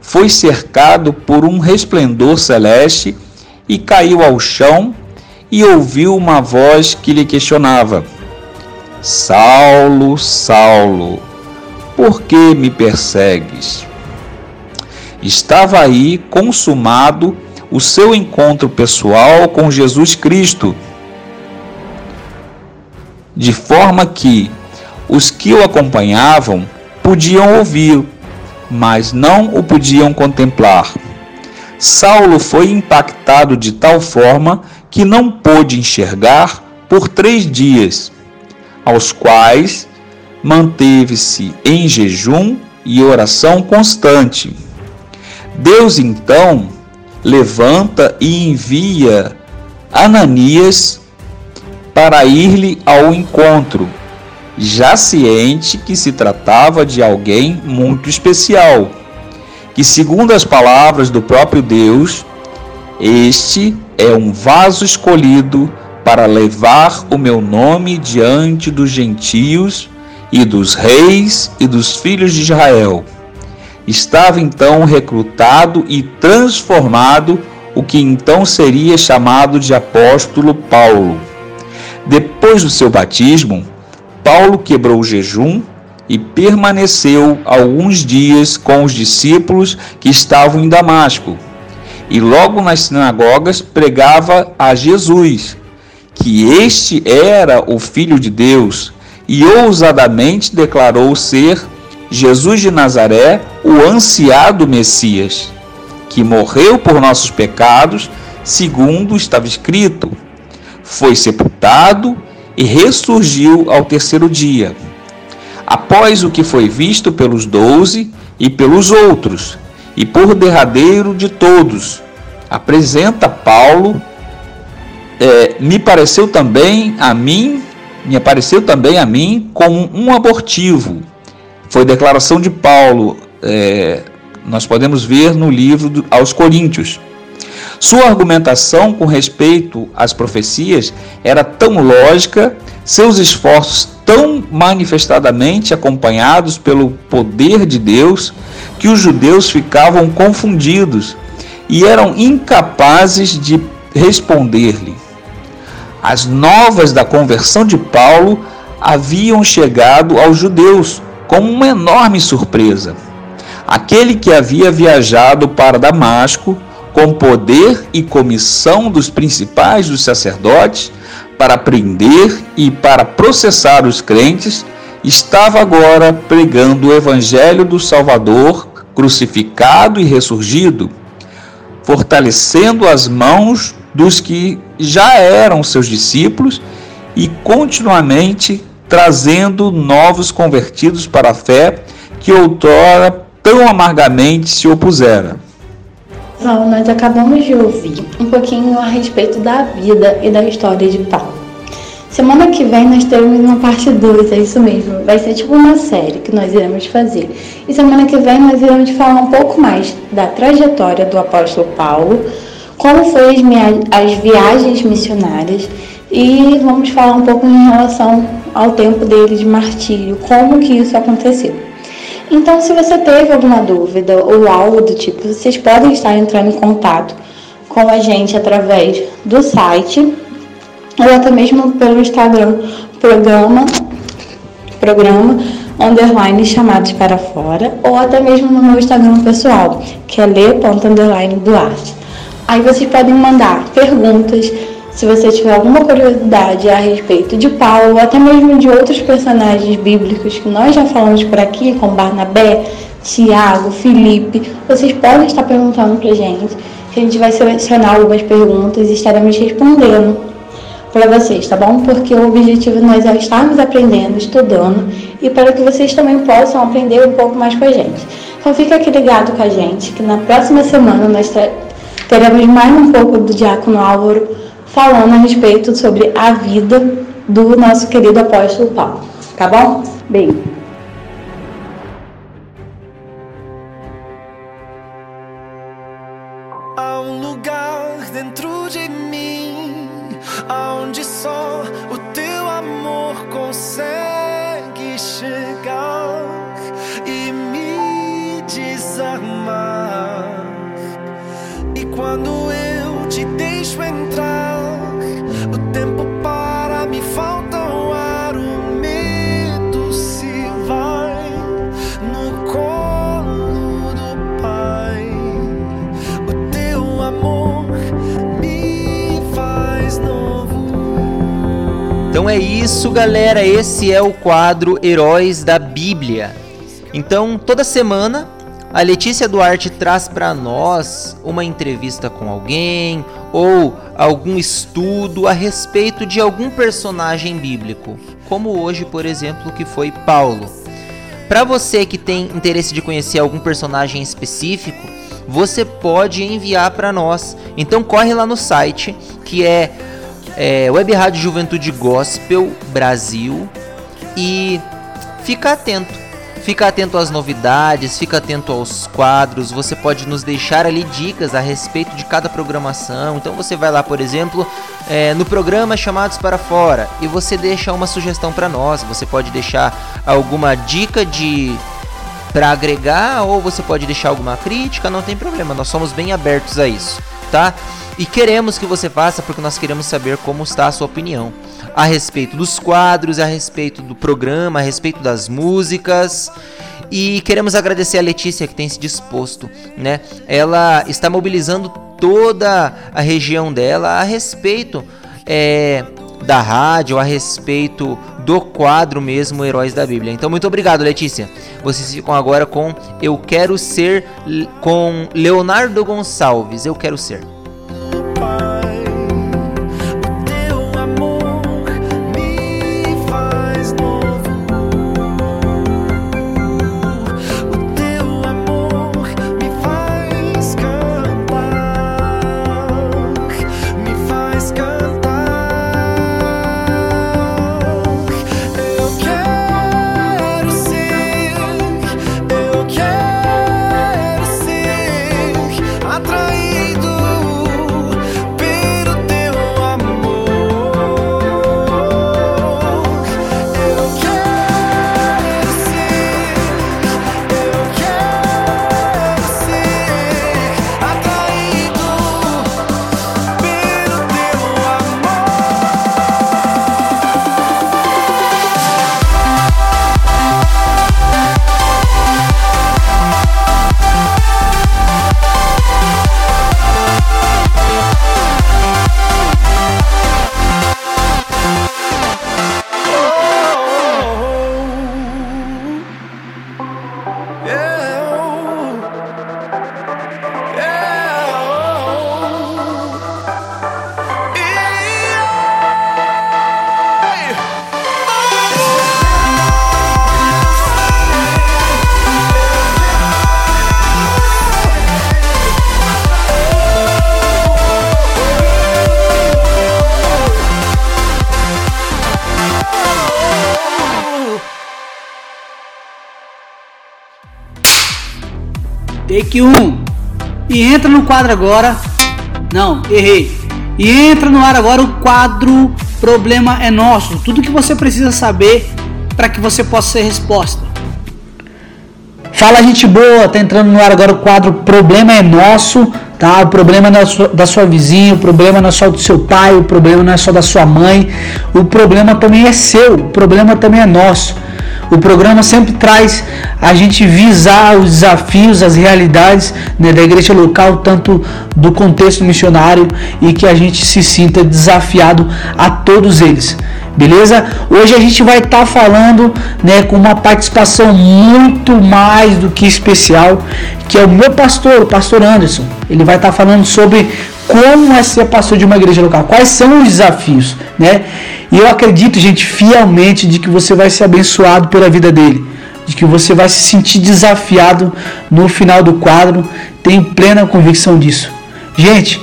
foi cercado por um resplendor celeste e caiu ao chão e ouviu uma voz que lhe questionava: Saulo, Saulo, por que me persegues? Estava aí consumado o seu encontro pessoal com Jesus Cristo, de forma que Os que o acompanhavam podiam ouvir, mas não o podiam contemplar. Saulo foi impactado de tal forma que não pôde enxergar por três dias, aos quais manteve-se em jejum e oração constante. Deus então levanta e envia Ananias para ir-lhe ao encontro, já ciente que se tratava de alguém muito especial, que, segundo as palavras do próprio Deus, este é um vaso escolhido para levar o meu nome diante dos gentios e dos reis e dos filhos de Israel. Estava então recrutado e transformado o que então seria chamado de apóstolo Paulo. Depois do seu batismo, Paulo quebrou o jejum e permaneceu alguns dias com os discípulos que estavam em Damasco. E logo nas sinagogas pregava a Jesus, que este era o Filho de Deus, e ousadamente declarou ser Jesus de Nazaré, o ansiado Messias, que morreu por nossos pecados, segundo estava escrito. Foi sepultado e ressurgiu ao terceiro dia. Após o que foi visto pelos doze e pelos outros, e por derradeiro de todos, apresenta Paulo. É, me pareceu também a mim, me apareceu também a mim como um abortivo foi declaração de Paulo, é, nós podemos ver no livro do, aos Coríntios. Sua argumentação com respeito às profecias era tão lógica, seus esforços tão manifestadamente acompanhados pelo poder de Deus, que os judeus ficavam confundidos e eram incapazes de responder-lhe. As novas da conversão de Paulo haviam chegado aos judeus, como uma enorme surpresa. Aquele que havia viajado para Damasco com poder e comissão dos principais dos sacerdotes para prender e para processar os crentes, estava agora pregando o evangelho do Salvador crucificado e ressurgido, fortalecendo as mãos dos que já eram seus discípulos e continuamente trazendo novos convertidos para a fé que outrora tão amargamente se opusera. Val, nós acabamos de ouvir um pouquinho a respeito da vida e da história de Paulo. Semana que vem nós teremos uma parte 2, é isso mesmo. Vai ser tipo uma série que nós iremos fazer. E semana que vem nós iremos falar um pouco mais da trajetória do apóstolo Paulo, como foi as, as viagens missionárias e vamos falar um pouco em relação ao tempo dele de martírio, como que isso aconteceu. Então, se você teve alguma dúvida ou algo do tipo, vocês podem estar entrando em contato com a gente através do site ou até mesmo pelo Instagram, programa, programa underline chamados para fora, ou até mesmo no meu Instagram pessoal, que é le.underline duarte. Aí vocês podem mandar perguntas, se você tiver alguma curiosidade a respeito de Paulo, ou até mesmo de outros personagens bíblicos que nós já falamos por aqui, como Barnabé, Tiago, Felipe, vocês podem estar perguntando pra gente, que a gente vai selecionar algumas perguntas e estaremos respondendo para vocês, tá bom? Porque o objetivo nós é estarmos aprendendo, estudando e para que vocês também possam aprender um pouco mais com a gente. Então fica aqui ligado com a gente, que na próxima semana nós teremos mais um pouco do Diácono Álvaro falando a respeito sobre a vida do nosso querido apóstolo Paulo. Tá bom? Beijo. Então é isso, galera. Esse é o quadro Heróis da Bíblia. Então, toda semana a Letícia Duarte traz para nós uma entrevista com alguém ou algum estudo a respeito de algum personagem bíblico, como hoje, por exemplo, que foi Paulo. Para você que tem interesse de conhecer algum personagem específico, você pode enviar para nós. Então corre lá no site que é, é Web Rádio Juventude Gospel Brasil e fica atento Fica atento às novidades, fica atento aos quadros. Você pode nos deixar ali dicas a respeito de cada programação. Então você vai lá, por exemplo, é, no programa Chamados para Fora e você deixa uma sugestão para nós. Você pode deixar alguma dica de para agregar ou você pode deixar alguma crítica, não tem problema. Nós somos bem abertos a isso, tá? E queremos que você faça porque nós queremos saber como está a sua opinião a respeito dos quadros, a respeito do programa, a respeito das músicas. E queremos agradecer a Letícia que tem se disposto, né? Ela está mobilizando toda a região dela a respeito é, da rádio, a respeito do quadro mesmo Heróis da Bíblia. Então, muito obrigado, Letícia. Vocês ficam agora com Eu Quero Ser com Leonardo Gonçalves. Eu Quero Ser. Take 1. E entra no quadro agora. Não, errei. E entra no ar agora o quadro Problema é Nosso. Tudo que você precisa saber para que você possa ser resposta. Fala gente boa, tá entrando no ar agora o quadro Problema é Nosso, tá? O problema não é da sua vizinha, o problema não é só do seu pai, o problema não é só da sua mãe, o problema também é seu, o problema também é nosso. O programa sempre traz a gente visar os desafios, as realidades né, da igreja local, tanto do contexto missionário e que a gente se sinta desafiado a todos eles. Beleza? Hoje a gente vai estar tá falando né, com uma participação muito mais do que especial, que é o meu pastor, o pastor Anderson. Ele vai estar tá falando sobre como é ser pastor de uma igreja local, quais são os desafios, né? E eu acredito, gente, fielmente de que você vai ser abençoado pela vida dele, de que você vai se sentir desafiado no final do quadro. Tenho plena convicção disso. Gente,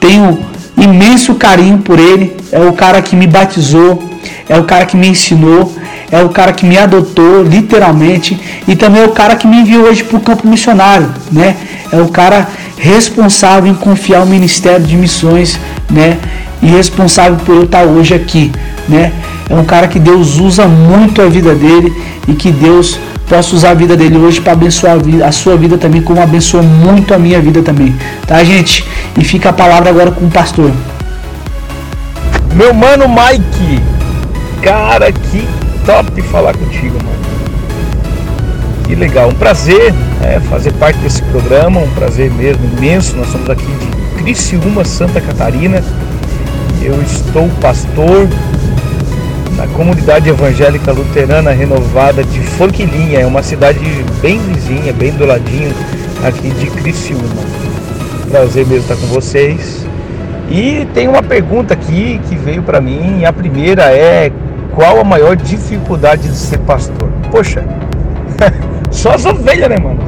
tenho imenso carinho por ele. É o cara que me batizou, é o cara que me ensinou, é o cara que me adotou, literalmente, e também é o cara que me enviou hoje para o campo missionário, né? É o cara responsável em confiar o ministério de missões, né? e responsável por eu estar hoje aqui, né? É um cara que Deus usa muito a vida dele e que Deus possa usar a vida dele hoje para abençoar a, vida, a, sua vida também, como abençoa muito a minha vida também, tá, gente? E fica a palavra agora com o pastor. Meu mano Mike, cara, que top falar contigo, mano. Que legal, um prazer é, fazer parte desse programa, um prazer mesmo imenso. Nós somos aqui de Criciúma, Santa Catarina eu estou pastor na comunidade evangélica luterana renovada de Forquilinha, é uma cidade bem vizinha, bem do ladinho aqui de Criciúma. Prazer mesmo estar com vocês. E tem uma pergunta aqui que veio para mim. A primeira é: qual a maior dificuldade de ser pastor? Poxa, <laughs> só as ovelhas, né, mano?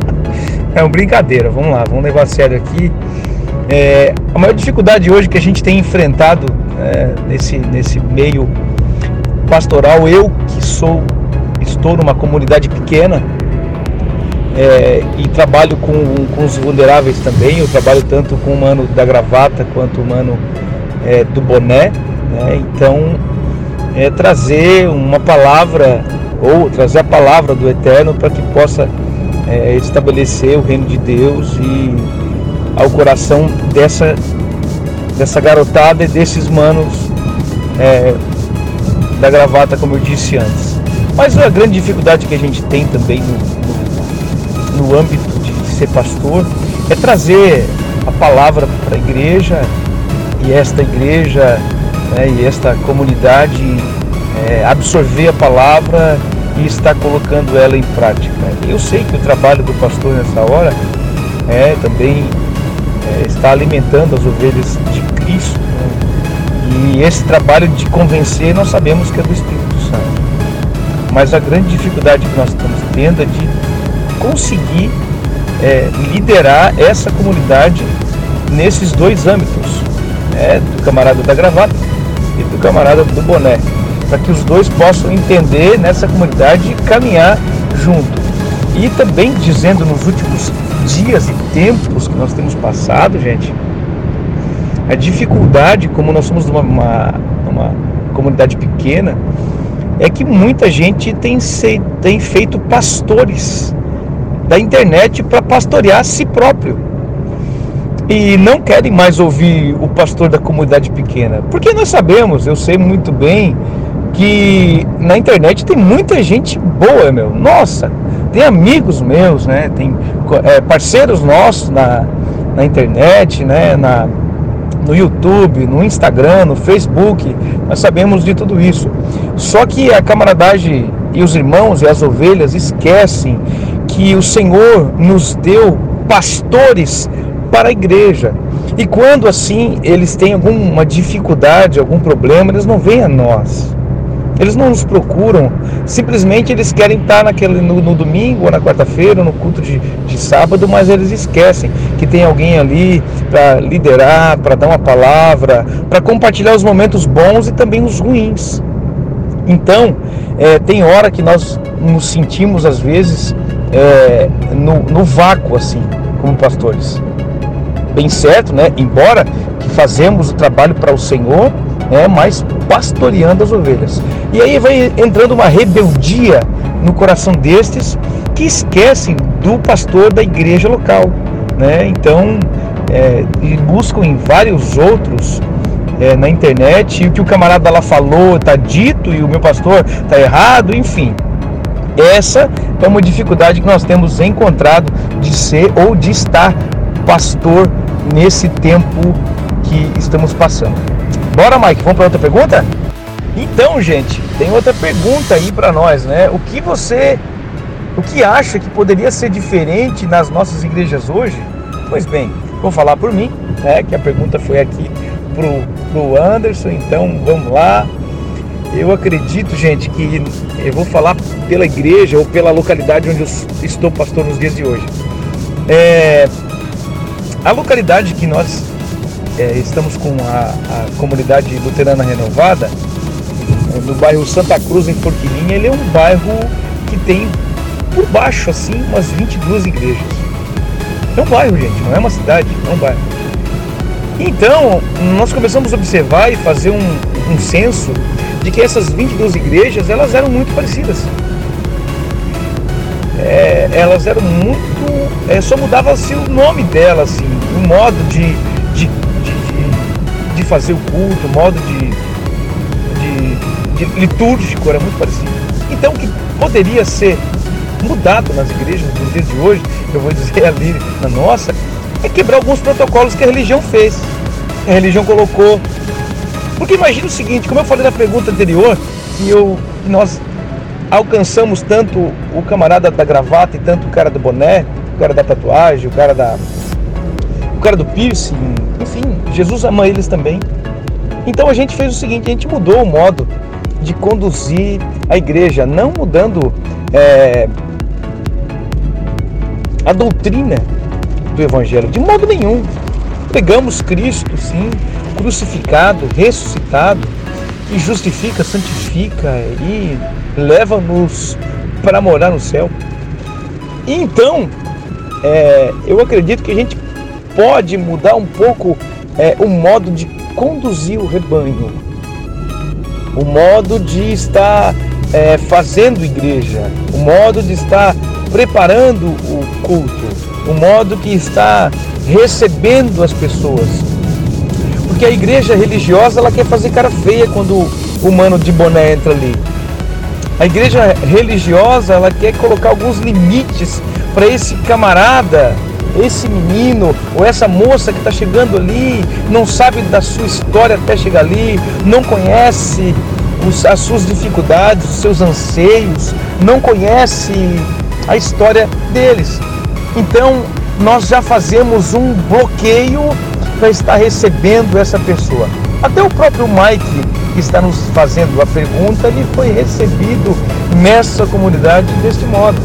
<laughs> é uma brincadeira. Vamos lá, vamos levar a sério aqui. É, a maior dificuldade hoje que a gente tem enfrentado é, nesse, nesse meio pastoral, eu que sou estou numa comunidade pequena é, e trabalho com, com os vulneráveis também. Eu trabalho tanto com o mano da gravata quanto o mano é, do boné. Né? Então, é trazer uma palavra ou trazer a palavra do Eterno para que possa é, estabelecer o reino de Deus e ao coração dessa, dessa garotada e desses manos é, da gravata, como eu disse antes. Mas a grande dificuldade que a gente tem também no, no, no âmbito de ser pastor é trazer a palavra para a igreja e esta igreja né, e esta comunidade é, absorver a palavra e estar colocando ela em prática. Eu sei que o trabalho do pastor nessa hora é também é, está alimentando as ovelhas de Cristo. E esse trabalho de convencer nós sabemos que é do Espírito Santo. Mas a grande dificuldade que nós estamos tendo é de conseguir é, liderar essa comunidade nesses dois âmbitos, né? do camarada da gravata e do camarada do boné, para que os dois possam entender nessa comunidade e caminhar junto. E também dizendo nos últimos dias e tempos que nós temos passado, gente, a dificuldade, como nós somos uma, uma, uma comunidade pequena, é que muita gente tem, se, tem feito pastores da internet para pastorear a si próprio. E não querem mais ouvir o pastor da comunidade pequena. Porque nós sabemos, eu sei muito bem, que na internet tem muita gente boa, meu. Nossa, tem amigos meus, né? Tem é, parceiros nossos na, na internet, né? Na, no YouTube, no Instagram, no Facebook, nós sabemos de tudo isso. Só que a camaradagem e os irmãos e as ovelhas esquecem que o Senhor nos deu pastores para a igreja. E quando assim eles têm alguma dificuldade, algum problema, eles não vêm a nós. Eles não nos procuram, simplesmente eles querem estar naquele, no, no domingo ou na quarta-feira, no culto de, de sábado, mas eles esquecem que tem alguém ali para liderar, para dar uma palavra, para compartilhar os momentos bons e também os ruins. Então, é, tem hora que nós nos sentimos, às vezes, é, no, no vácuo, assim, como pastores. Bem certo, né? Embora que fazemos o trabalho para o Senhor, né, mas pastoreando as ovelhas. E aí vai entrando uma rebeldia no coração destes que esquecem do pastor da igreja local. Né? Então, é, buscam em vários outros é, na internet e o que o camarada lá falou está dito e o meu pastor está errado, enfim. Essa é uma dificuldade que nós temos encontrado de ser ou de estar pastor nesse tempo que estamos passando. Bora, Mike, vamos para outra pergunta? Então, gente, tem outra pergunta aí para nós, né? O que você, o que acha que poderia ser diferente nas nossas igrejas hoje? Pois bem, vou falar por mim, né? Que a pergunta foi aqui pro, pro Anderson, então vamos lá. Eu acredito, gente, que eu vou falar pela igreja ou pela localidade onde eu estou pastor nos dias de hoje. É, a localidade que nós é, estamos com a, a, comunidade luterana renovada no bairro Santa Cruz, em Forquilinha. Ele é um bairro que tem por baixo assim umas 22 igrejas. É um bairro, gente, não é uma cidade, é um bairro. Então, nós começamos a observar e fazer um, um censo de que essas 22 igrejas elas eram muito parecidas. É, elas eram muito. É, só mudava-se o nome delas, assim, o modo de de fazer o culto, modo de, de, de litúrgico era muito parecido. Então, o que poderia ser mudado nas igrejas nos dias de hoje, <laughs> eu vou dizer ali na nossa, é quebrar alguns protocolos que a religião fez. A religião colocou Porque imagina o seguinte, como eu falei na pergunta anterior, que eu, que nós alcançamos tanto o camarada da gravata e tanto o cara do boné, o cara da tatuagem, o cara da. o cara do piercing, Jesus ama eles também. Então a gente fez o seguinte, a gente mudou o modo de conduzir a igreja, não mudando é, a doutrina do Evangelho, de modo nenhum. Pegamos Cristo, sim, crucificado, ressuscitado, e justifica, santifica e leva-nos para morar no céu. Então, é, eu acredito que a gente pode mudar um pouco é, o modo de conduzir o rebanho, o modo de estar é, fazendo igreja, o modo de estar preparando o culto, o modo que está recebendo as pessoas. Porque a igreja religiosa ela quer fazer cara feia quando o mano de boné entra ali. A igreja religiosa ela quer colocar alguns limites para esse camarada, esse menino ou essa moça que está chegando ali, não sabe da sua história até chegar ali, não conhece os, as suas dificuldades, os seus anseios, não conhece a história deles. Então, nós já fazemos um bloqueio para estar recebendo essa pessoa. Até o próprio Mike, que está nos fazendo a pergunta, ele foi recebido nessa comunidade deste modo,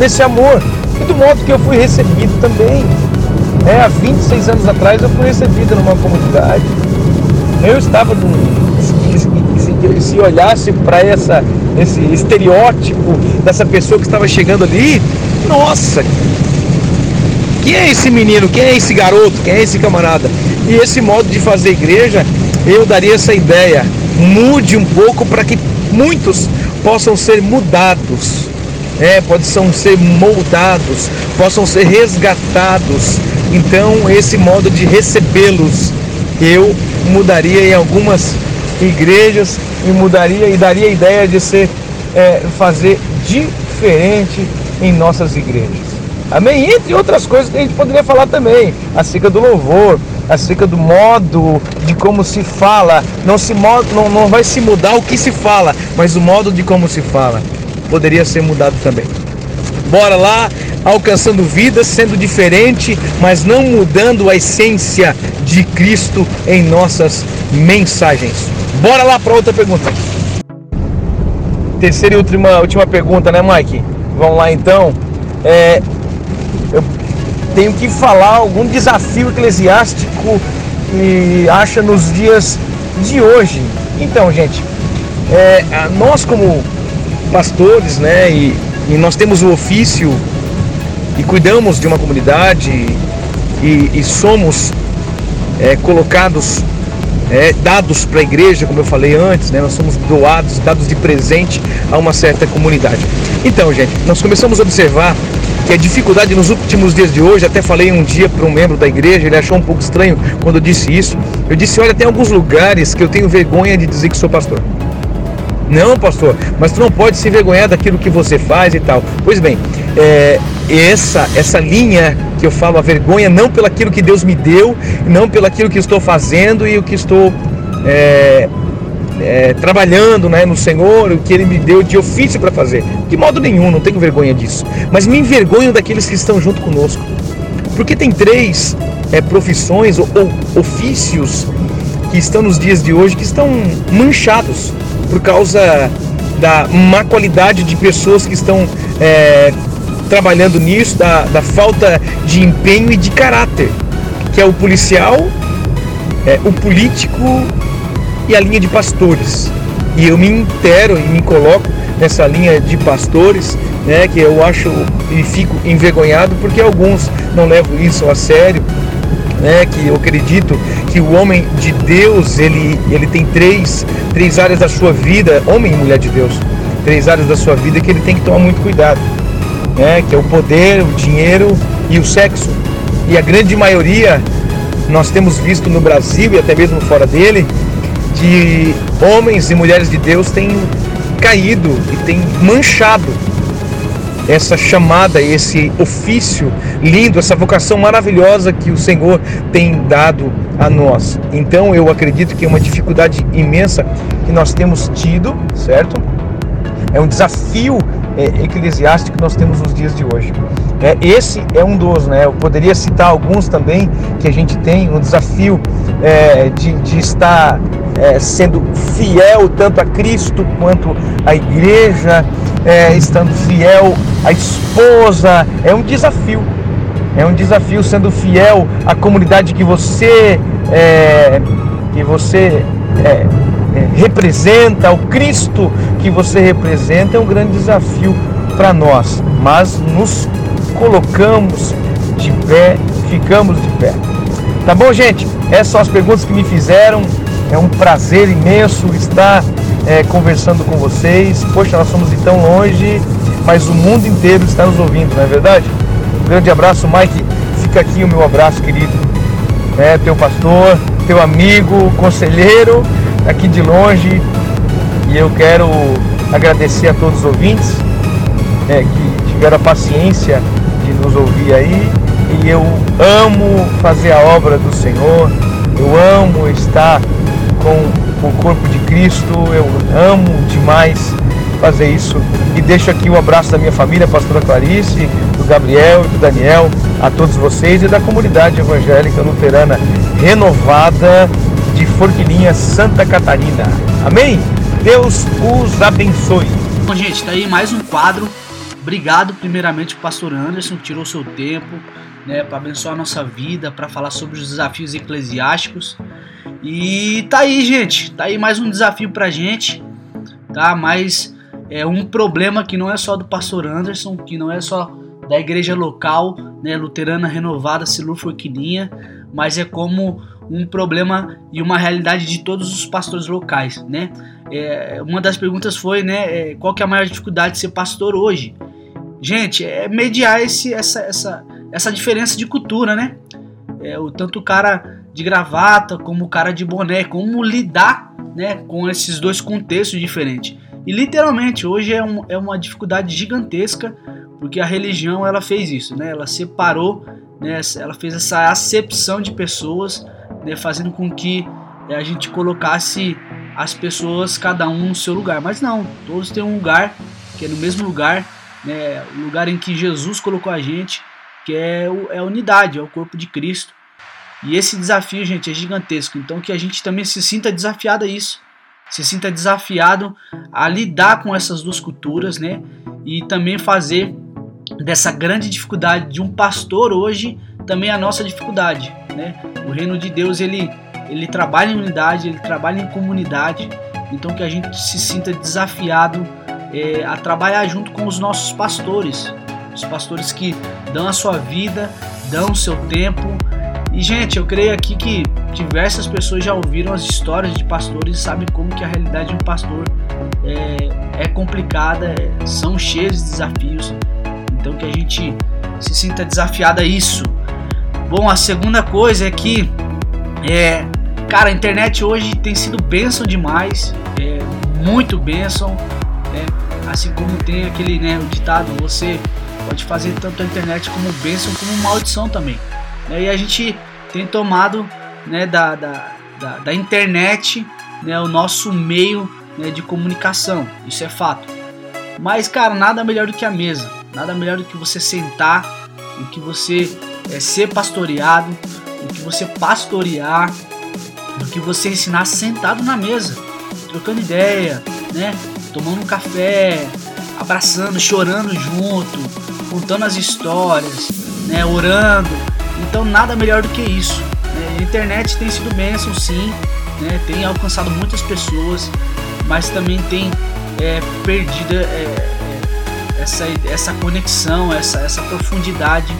nesse amor, e do modo que eu fui recebido também. É, há 26 anos atrás eu fui recebido numa comunidade. Eu estava num, se, se olhasse para essa esse estereótipo dessa pessoa que estava chegando ali, nossa, quem é esse menino? Quem é esse garoto? Quem é esse camarada? E esse modo de fazer igreja, eu daria essa ideia. Mude um pouco para que muitos possam ser mudados. É, possam ser moldados, possam ser resgatados. Então, esse modo de recebê-los, eu mudaria em algumas igrejas e mudaria e daria a ideia de ser é, fazer diferente em nossas igrejas. Amém? Entre outras coisas que a gente poderia falar também, acerca do louvor, acerca do modo de como se fala. Não, se não, não vai se mudar o que se fala, mas o modo de como se fala poderia ser mudado também. Bora lá, alcançando vidas, sendo diferente, mas não mudando a essência de Cristo em nossas mensagens. Bora lá para outra pergunta. Terceira e última, última pergunta, né, Mike? Vamos lá então. É, eu tenho que falar algum desafio eclesiástico que acha nos dias de hoje. Então, gente, é, nós como pastores, né, e, e, nós temos o ofício e cuidamos de uma comunidade e, e somos é, colocados, é, dados para a igreja, como eu falei antes, né, nós somos doados, dados de presente a uma certa comunidade. Então, gente, nós começamos a observar que a dificuldade nos últimos dias de hoje, até falei um dia para um membro da igreja, ele achou um pouco estranho quando eu disse isso. Eu disse: Olha, tem alguns lugares que eu tenho vergonha de dizer que sou pastor. Não, pastor, mas tu não pode se envergonhar daquilo que você faz e tal. Pois bem, é, essa, essa linha que eu falo, a vergonha, não pelo aquilo que Deus me deu, não pelo aquilo que estou fazendo e o que estou é, é, trabalhando né, no Senhor, o que Ele me deu de ofício para fazer. De modo nenhum, não tenho vergonha disso. Mas me envergonho daqueles que estão junto conosco. Porque tem três é, profissões ou, ou ofícios que estão nos dias de hoje que estão manchados por causa da má qualidade de pessoas que estão é, trabalhando nisso, da, da falta de empenho e de caráter, que é o policial, é, o político e a linha de pastores. E eu me intero e me coloco nessa linha de pastores, né, que eu acho e fico envergonhado porque alguns não levam isso a sério, né, que eu acredito que o homem de Deus, ele, ele tem três, três áreas da sua vida, homem e mulher de Deus, três áreas da sua vida que ele tem que tomar muito cuidado, né, que é o poder, o dinheiro e o sexo. E a grande maioria nós temos visto no Brasil e até mesmo fora dele, que homens e mulheres de Deus têm caído e têm manchado essa chamada, esse ofício lindo, essa vocação maravilhosa que o Senhor tem dado a nós. Então eu acredito que é uma dificuldade imensa que nós temos tido, certo? É um desafio é, eclesiástico que nós temos nos dias de hoje. É, esse é um dos, né? Eu poderia citar alguns também que a gente tem, um desafio é, de, de estar é, sendo fiel tanto a Cristo quanto à igreja, é, estando fiel à esposa, é um desafio. É um desafio sendo fiel à comunidade que você é, que você é, é, representa, ao Cristo que você representa, é um grande desafio para nós. Mas nos colocamos de pé, ficamos de pé. Tá bom, gente? Essas são as perguntas que me fizeram. É um prazer imenso estar é, conversando com vocês. Poxa, nós somos de tão longe, mas o mundo inteiro está nos ouvindo, não é verdade? Um grande abraço, Mike. Fica aqui o meu abraço, querido. É, teu pastor, teu amigo, conselheiro, aqui de longe. E eu quero agradecer a todos os ouvintes é, que tiveram a paciência de nos ouvir aí. E eu amo fazer a obra do Senhor. Eu amo estar com o corpo de Cristo. Eu amo demais fazer isso. E deixo aqui o um abraço da minha família, pastora Clarice, do Gabriel e do Daniel, a todos vocês e da comunidade evangélica luterana renovada de Forquilinha, Santa Catarina. Amém? Deus os abençoe. Bom, gente, tá aí mais um quadro. Obrigado, primeiramente, pastor Anderson, que tirou seu tempo né, para abençoar a nossa vida, para falar sobre os desafios eclesiásticos. E tá aí, gente. Tá aí mais um desafio pra gente, tá? Mais é um problema que não é só do pastor Anderson, que não é só da igreja local, né, luterana renovada, Silur Forquilinha, mas é como um problema e uma realidade de todos os pastores locais, né? É, uma das perguntas foi, né, é, qual que é a maior dificuldade de ser pastor hoje? Gente, é mediar esse, essa, essa, essa diferença de cultura, né? É, o tanto o cara de gravata como o cara de boné, como lidar, né, com esses dois contextos diferentes. E literalmente hoje é, um, é uma dificuldade gigantesca porque a religião ela fez isso, né? Ela separou, né? Ela fez essa acepção de pessoas, né? Fazendo com que eh, a gente colocasse as pessoas cada um no seu lugar. Mas não, todos têm um lugar que é no mesmo lugar, né? O lugar em que Jesus colocou a gente, que é, é a unidade, é o corpo de Cristo. E esse desafio, gente, é gigantesco. Então que a gente também se sinta desafiado a isso se sinta desafiado a lidar com essas duas culturas, né? E também fazer dessa grande dificuldade de um pastor hoje também a nossa dificuldade, né? O reino de Deus ele ele trabalha em unidade, ele trabalha em comunidade, então que a gente se sinta desafiado é, a trabalhar junto com os nossos pastores, os pastores que dão a sua vida, dão o seu tempo e, gente, eu creio aqui que diversas pessoas já ouviram as histórias de pastores e sabem como que a realidade de um pastor é, é complicada, é, são cheios de desafios. Então que a gente se sinta desafiado a isso. Bom, a segunda coisa é que, é, cara, a internet hoje tem sido bênção demais, é, muito bênção. Né? Assim como tem aquele né, ditado, você pode fazer tanto a internet como bênção como maldição também. Né? E a gente tem tomado né, da, da, da, da internet né, o nosso meio né, de comunicação. Isso é fato. Mas, cara, nada melhor do que a mesa. Nada melhor do que você sentar, do que você é, ser pastoreado, do que você pastorear, do que você ensinar sentado na mesa, trocando ideia, né? Tomando um café, abraçando, chorando junto, contando as histórias, né? Orando, então nada melhor do que isso. Né? A internet tem sido bênção sim, né? tem alcançado muitas pessoas, mas também tem é, perdido é, é, essa, essa conexão, essa, essa profundidade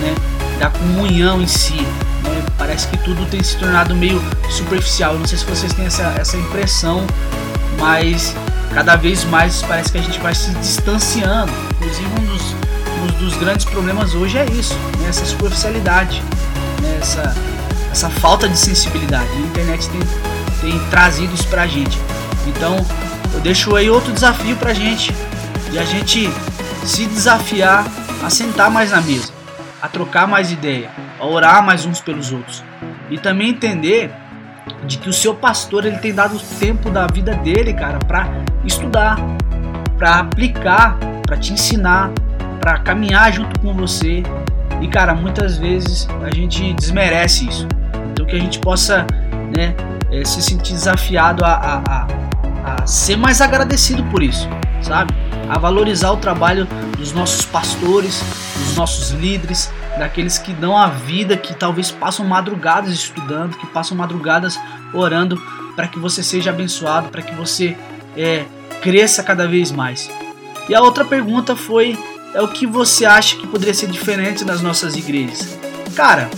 né? da comunhão em si. Né? Parece que tudo tem se tornado meio superficial. Não sei se vocês têm essa, essa impressão, mas cada vez mais parece que a gente vai se distanciando. Inclusive um dos um dos grandes problemas hoje é isso, né? essa superficialidade, né? essa, essa falta de sensibilidade. A internet tem, tem trazido isso pra gente. Então, eu deixo aí outro desafio pra gente, de a gente se desafiar a sentar mais na mesa, a trocar mais ideia, a orar mais uns pelos outros. E também entender de que o seu pastor ele tem dado o tempo da vida dele, cara, para estudar, para aplicar, para te ensinar, para caminhar junto com você. E cara, muitas vezes a gente desmerece isso. Então que a gente possa, né, eh, se sentir desafiado a, a, a, a ser mais agradecido por isso, sabe? A valorizar o trabalho dos nossos pastores, dos nossos líderes, daqueles que dão a vida, que talvez passam madrugadas estudando, que passam madrugadas orando para que você seja abençoado, para que você é, cresça cada vez mais. E a outra pergunta foi: é o que você acha que poderia ser diferente nas nossas igrejas? Cara,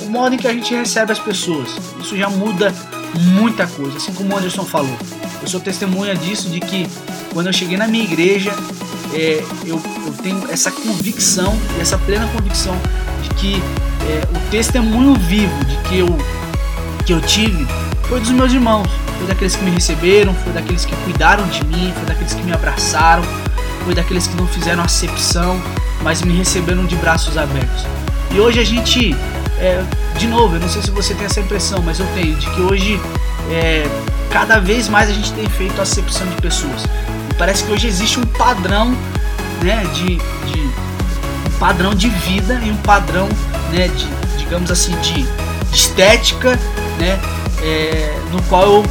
o modo em que a gente recebe as pessoas, isso já muda muita coisa, assim como o Anderson falou. Eu sou testemunha disso, de que quando eu cheguei na minha igreja, é, eu, eu, tenho essa convicção, essa plena convicção de que é, o testemunho vivo de que eu, que eu tive foi dos meus irmãos, foi daqueles que me receberam, foi daqueles que cuidaram de mim, foi daqueles que me abraçaram, foi daqueles que não fizeram acepção, mas me receberam de braços abertos. E hoje a gente, é, de novo, eu não sei se você tem essa impressão, mas eu tenho, de que hoje é, cada vez mais a gente tem feito acepção de pessoas. E parece que hoje existe um padrão, né, de, de um padrão de vida e um padrão, né, de, digamos assim, de estética, né, é, no qual eu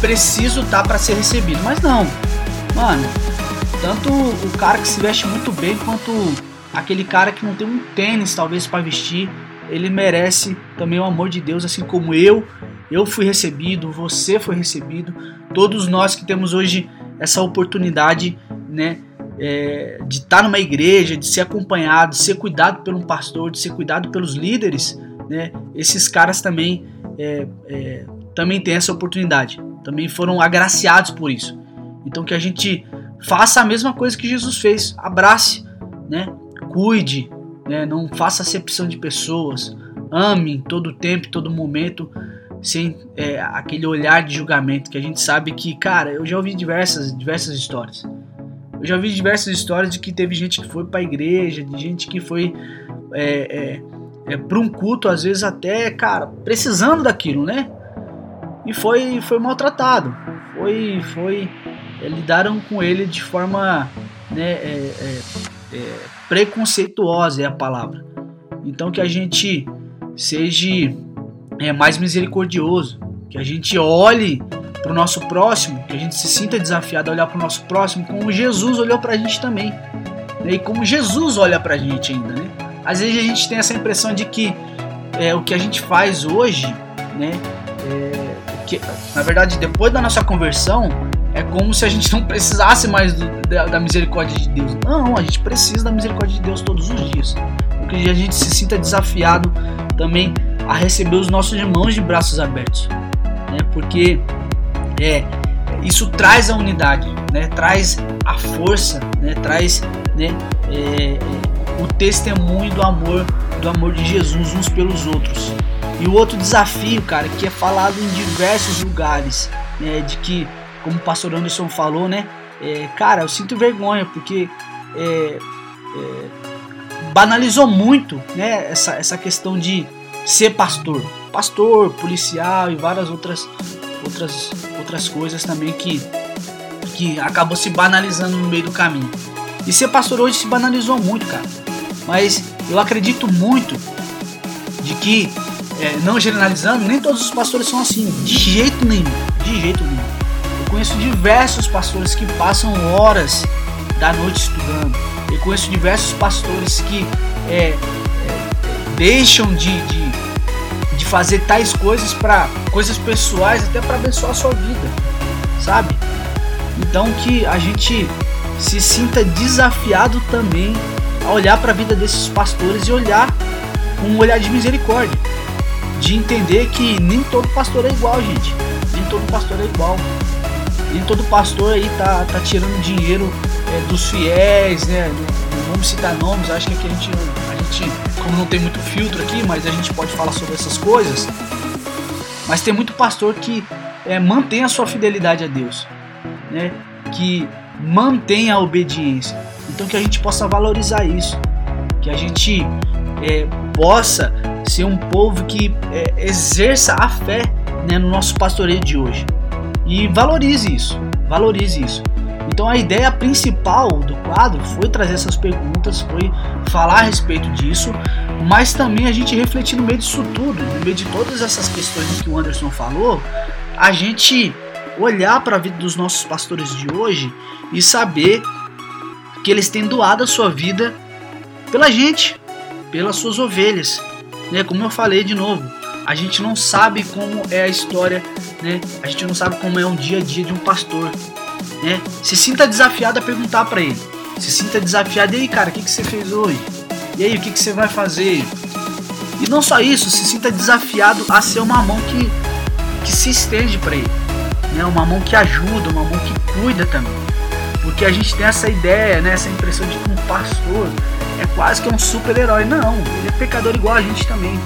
preciso estar tá para ser recebido. Mas não, mano, tanto o cara que se veste muito bem quanto aquele cara que não tem um tênis talvez para vestir, ele merece também o amor de Deus, assim como eu. Eu fui recebido, você foi recebido, todos nós que temos hoje essa oportunidade, né, é, de estar numa igreja, de ser acompanhado, de ser cuidado por um pastor, de ser cuidado pelos líderes, né, esses caras também é, é, também têm essa oportunidade, também foram agraciados por isso. Então que a gente faça a mesma coisa que Jesus fez, abrace, né, cuide, né, não faça acepção de pessoas, ame todo tempo, todo momento, sem é, aquele olhar de julgamento que a gente sabe que, cara, eu já ouvi diversas, diversas histórias. Eu já ouvi diversas histórias de que teve gente que foi para a igreja, de gente que foi é, é, é para um culto, às vezes até, cara, precisando daquilo, né? E foi, foi maltratado. Foi, foi, é, lidaram com ele de forma né, é, é, preconceituosa é a palavra. Então que a gente seja é, mais misericordioso, que a gente olhe para o nosso próximo, que a gente se sinta desafiado a olhar para o nosso próximo como Jesus olhou para a gente também. Né? E como Jesus olha para a gente ainda. Né? Às vezes a gente tem essa impressão de que é, o que a gente faz hoje, né, é, que, na verdade, depois da nossa conversão, é como se a gente não precisasse mais do, da, da, misericórdia de Deus. Não, a gente precisa da misericórdia de Deus todos os dias. Porque a gente se sinta desafiado também a receber os nossos irmãos de braços abertos, né? Porque é isso traz a unidade, né? Traz a força, né? Traz, né? É, é, o testemunho do amor, do amor de Jesus uns pelos outros. E o outro desafio, cara, que é falado em diversos lugares, né? De que, como o pastor Anderson falou, né? É, cara, eu sinto vergonha porque é, é, banalizou muito, né? Essa, essa questão de ser pastor. Pastor, policial e várias outras outras outras coisas também que que acabou se banalizando no meio do caminho. E ser pastor hoje se banalizou muito, cara. Mas eu acredito muito de que, é, não generalizando, nem todos os pastores são assim. De jeito nenhum. De jeito nenhum. Conheço diversos pastores que passam horas da noite estudando. Eu conheço diversos pastores que é, é, deixam de, de de fazer tais coisas para coisas pessoais, até para abençoar a sua vida, sabe? Então que a gente se sinta desafiado também a olhar para a vida desses pastores e olhar com um olhar de misericórdia, de entender que nem todo pastor é igual, gente. Nem todo pastor é igual. Nem todo pastor aí tá, tá tirando dinheiro é, dos fiéis, né? Não vamos citar nomes, acho que aqui a gente, a gente como não tem muito filtro aqui, mas a gente pode falar sobre essas coisas. Mas tem muito pastor que é, mantém a sua fidelidade a Deus, né? que mantém a obediência, Então que a gente possa valorizar isso, que a gente é, possa ser um povo que é, exerça a fé né, no nosso pastoreio de hoje e valorize isso, valorize isso. Então a ideia principal do quadro foi trazer essas perguntas, foi falar a respeito disso, mas também a gente refletir no meio disso tudo, no meio de todas essas questões que o Anderson falou, a gente olhar para a vida dos nossos pastores de hoje e saber que eles têm doado a sua vida pela gente, pelas suas ovelhas. Né? Como eu falei de novo, a gente não sabe como é a história, né? a gente não sabe como é um dia a dia de um pastor. Né? Se sinta desafiado a perguntar para ele. Se sinta desafiado, e aí, cara, o que, que você fez hoje? E aí, o que, que você vai fazer? E não só isso, se sinta desafiado a ser uma mão que, que se estende para ele. Né? Uma mão que ajuda, uma mão que cuida também. Porque a gente tem essa ideia, né? essa impressão de que um pastor é quase que um super-herói. Não, ele é pecador igual a gente também.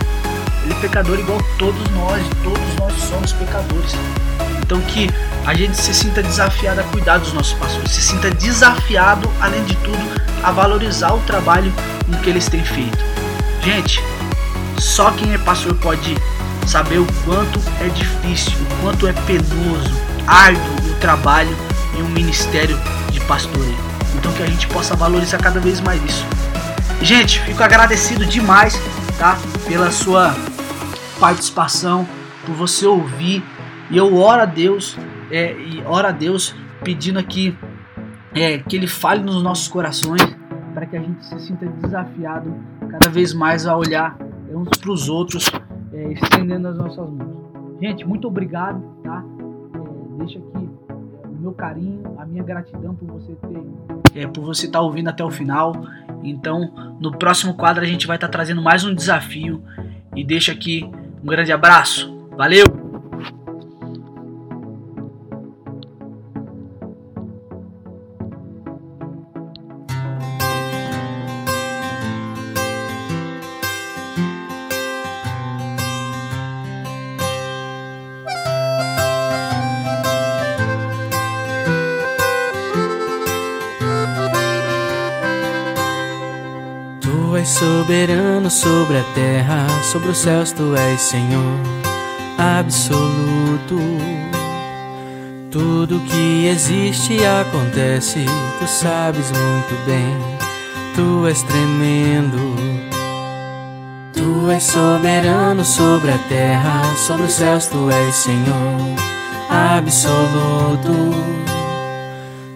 Ele é pecador igual todos nós, todos nós somos pecadores. Então que a gente se sinta desafiado a cuidar dos nossos pastores, se sinta desafiado, além de tudo, a valorizar o trabalho que eles têm feito. Gente, só quem é pastor pode saber o quanto é difícil, o quanto é penoso, árduo o trabalho em um ministério de pastoreio. Então que a gente possa valorizar cada vez mais isso. Gente, fico agradecido demais, tá? Pela sua participação, por você ouvir e eu oro a Deus, é, e oro a Deus pedindo aqui é, que Ele fale nos nossos corações para que a gente se sinta desafiado cada vez mais a olhar uns para os outros, é, estendendo as nossas mãos. Gente, muito obrigado, tá? É, deixa aqui o meu carinho, a minha gratidão por você ter, é, por você estar tá ouvindo até o final. Então, no próximo quadro a gente vai estar tá trazendo mais um desafio e deixa aqui um grande abraço. Valeu! Sobre a terra, sobre os céus tu és Senhor absoluto. Tudo que existe acontece, tu sabes muito bem, tu és tremendo. Tu és soberano sobre a terra, sobre os céus tu és Senhor absoluto.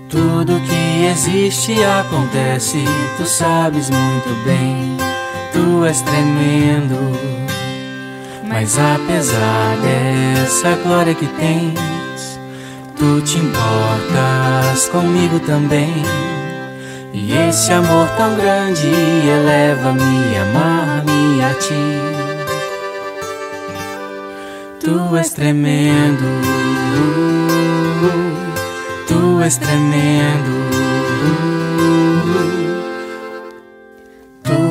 Tudo que existe acontece, tu sabes muito bem, tu és tremendo. Mas apesar dessa glória que tens, tu te importas comigo também. E esse amor tão grande eleva-me, amar-me a ti. Tu és tremendo tu és tremendo.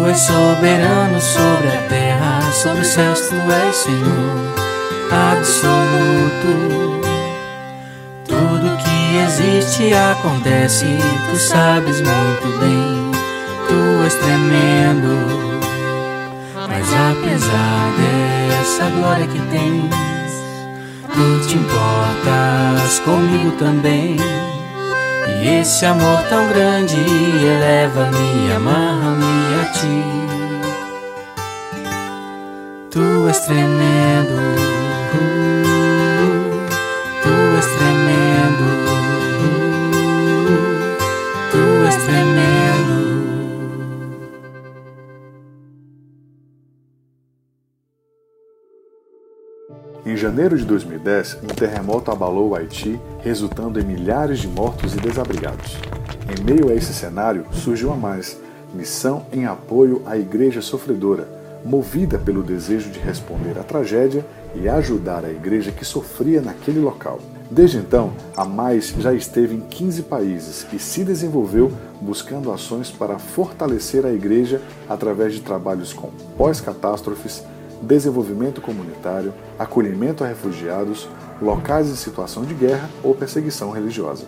Tu és soberano sobre a terra, sobre os céus, tu és Senhor absoluto. Tudo que existe acontece, tu sabes muito bem, tu és tremendo. Mas apesar dessa glória que tens, tu te importas comigo também. E esse amor tão grande eleva-me, amarra-me ti. Tu és tremendo, tu és tremendo, tu és tremendo. Em janeiro de 2010, um terremoto abalou o Haiti, resultando em milhares de mortos e desabrigados. Em meio a esse cenário, surgiu a mais, missão em apoio à igreja sofredora, movida pelo desejo de responder à tragédia e ajudar a igreja que sofria naquele local. Desde então, a Mais já esteve em 15 países e se desenvolveu buscando ações para fortalecer a igreja através de trabalhos com pós-catástrofes, desenvolvimento comunitário, acolhimento a refugiados, locais em situação de guerra ou perseguição religiosa.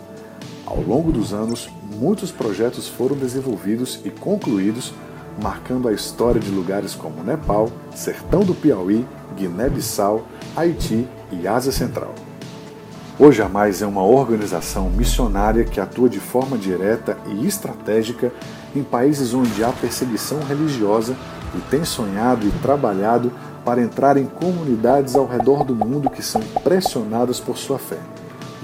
Ao longo dos anos, muitos projetos foram desenvolvidos e concluídos, marcando a história de lugares como Nepal, Sertão do Piauí, Guiné-Bissau, Haiti e Ásia Central. Hoje a Mais é uma organização missionária que atua de forma direta e estratégica em países onde há perseguição religiosa e tem sonhado e trabalhado para entrar em comunidades ao redor do mundo que são pressionadas por sua fé.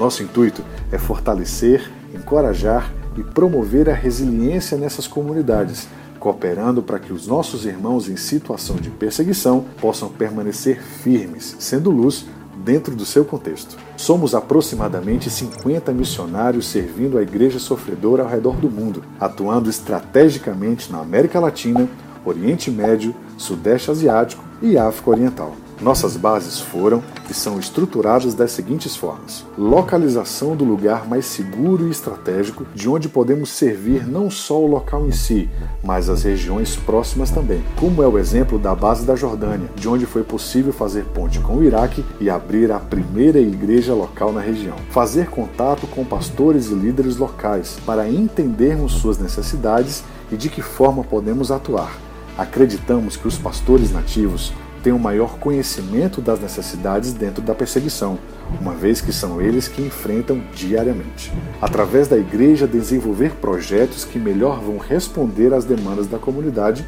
Nosso intuito é fortalecer, encorajar e promover a resiliência nessas comunidades, cooperando para que os nossos irmãos em situação de perseguição possam permanecer firmes, sendo luz dentro do seu contexto. Somos aproximadamente 50 missionários servindo a igreja sofredora ao redor do mundo, atuando estrategicamente na América Latina, Oriente Médio, Sudeste Asiático e África Oriental. Nossas bases foram e são estruturadas das seguintes formas: localização do lugar mais seguro e estratégico, de onde podemos servir não só o local em si, mas as regiões próximas também, como é o exemplo da base da Jordânia, de onde foi possível fazer ponte com o Iraque e abrir a primeira igreja local na região. Fazer contato com pastores e líderes locais para entendermos suas necessidades e de que forma podemos atuar. Acreditamos que os pastores nativos têm um maior conhecimento das necessidades dentro da perseguição, uma vez que são eles que enfrentam diariamente. Através da igreja, desenvolver projetos que melhor vão responder às demandas da comunidade,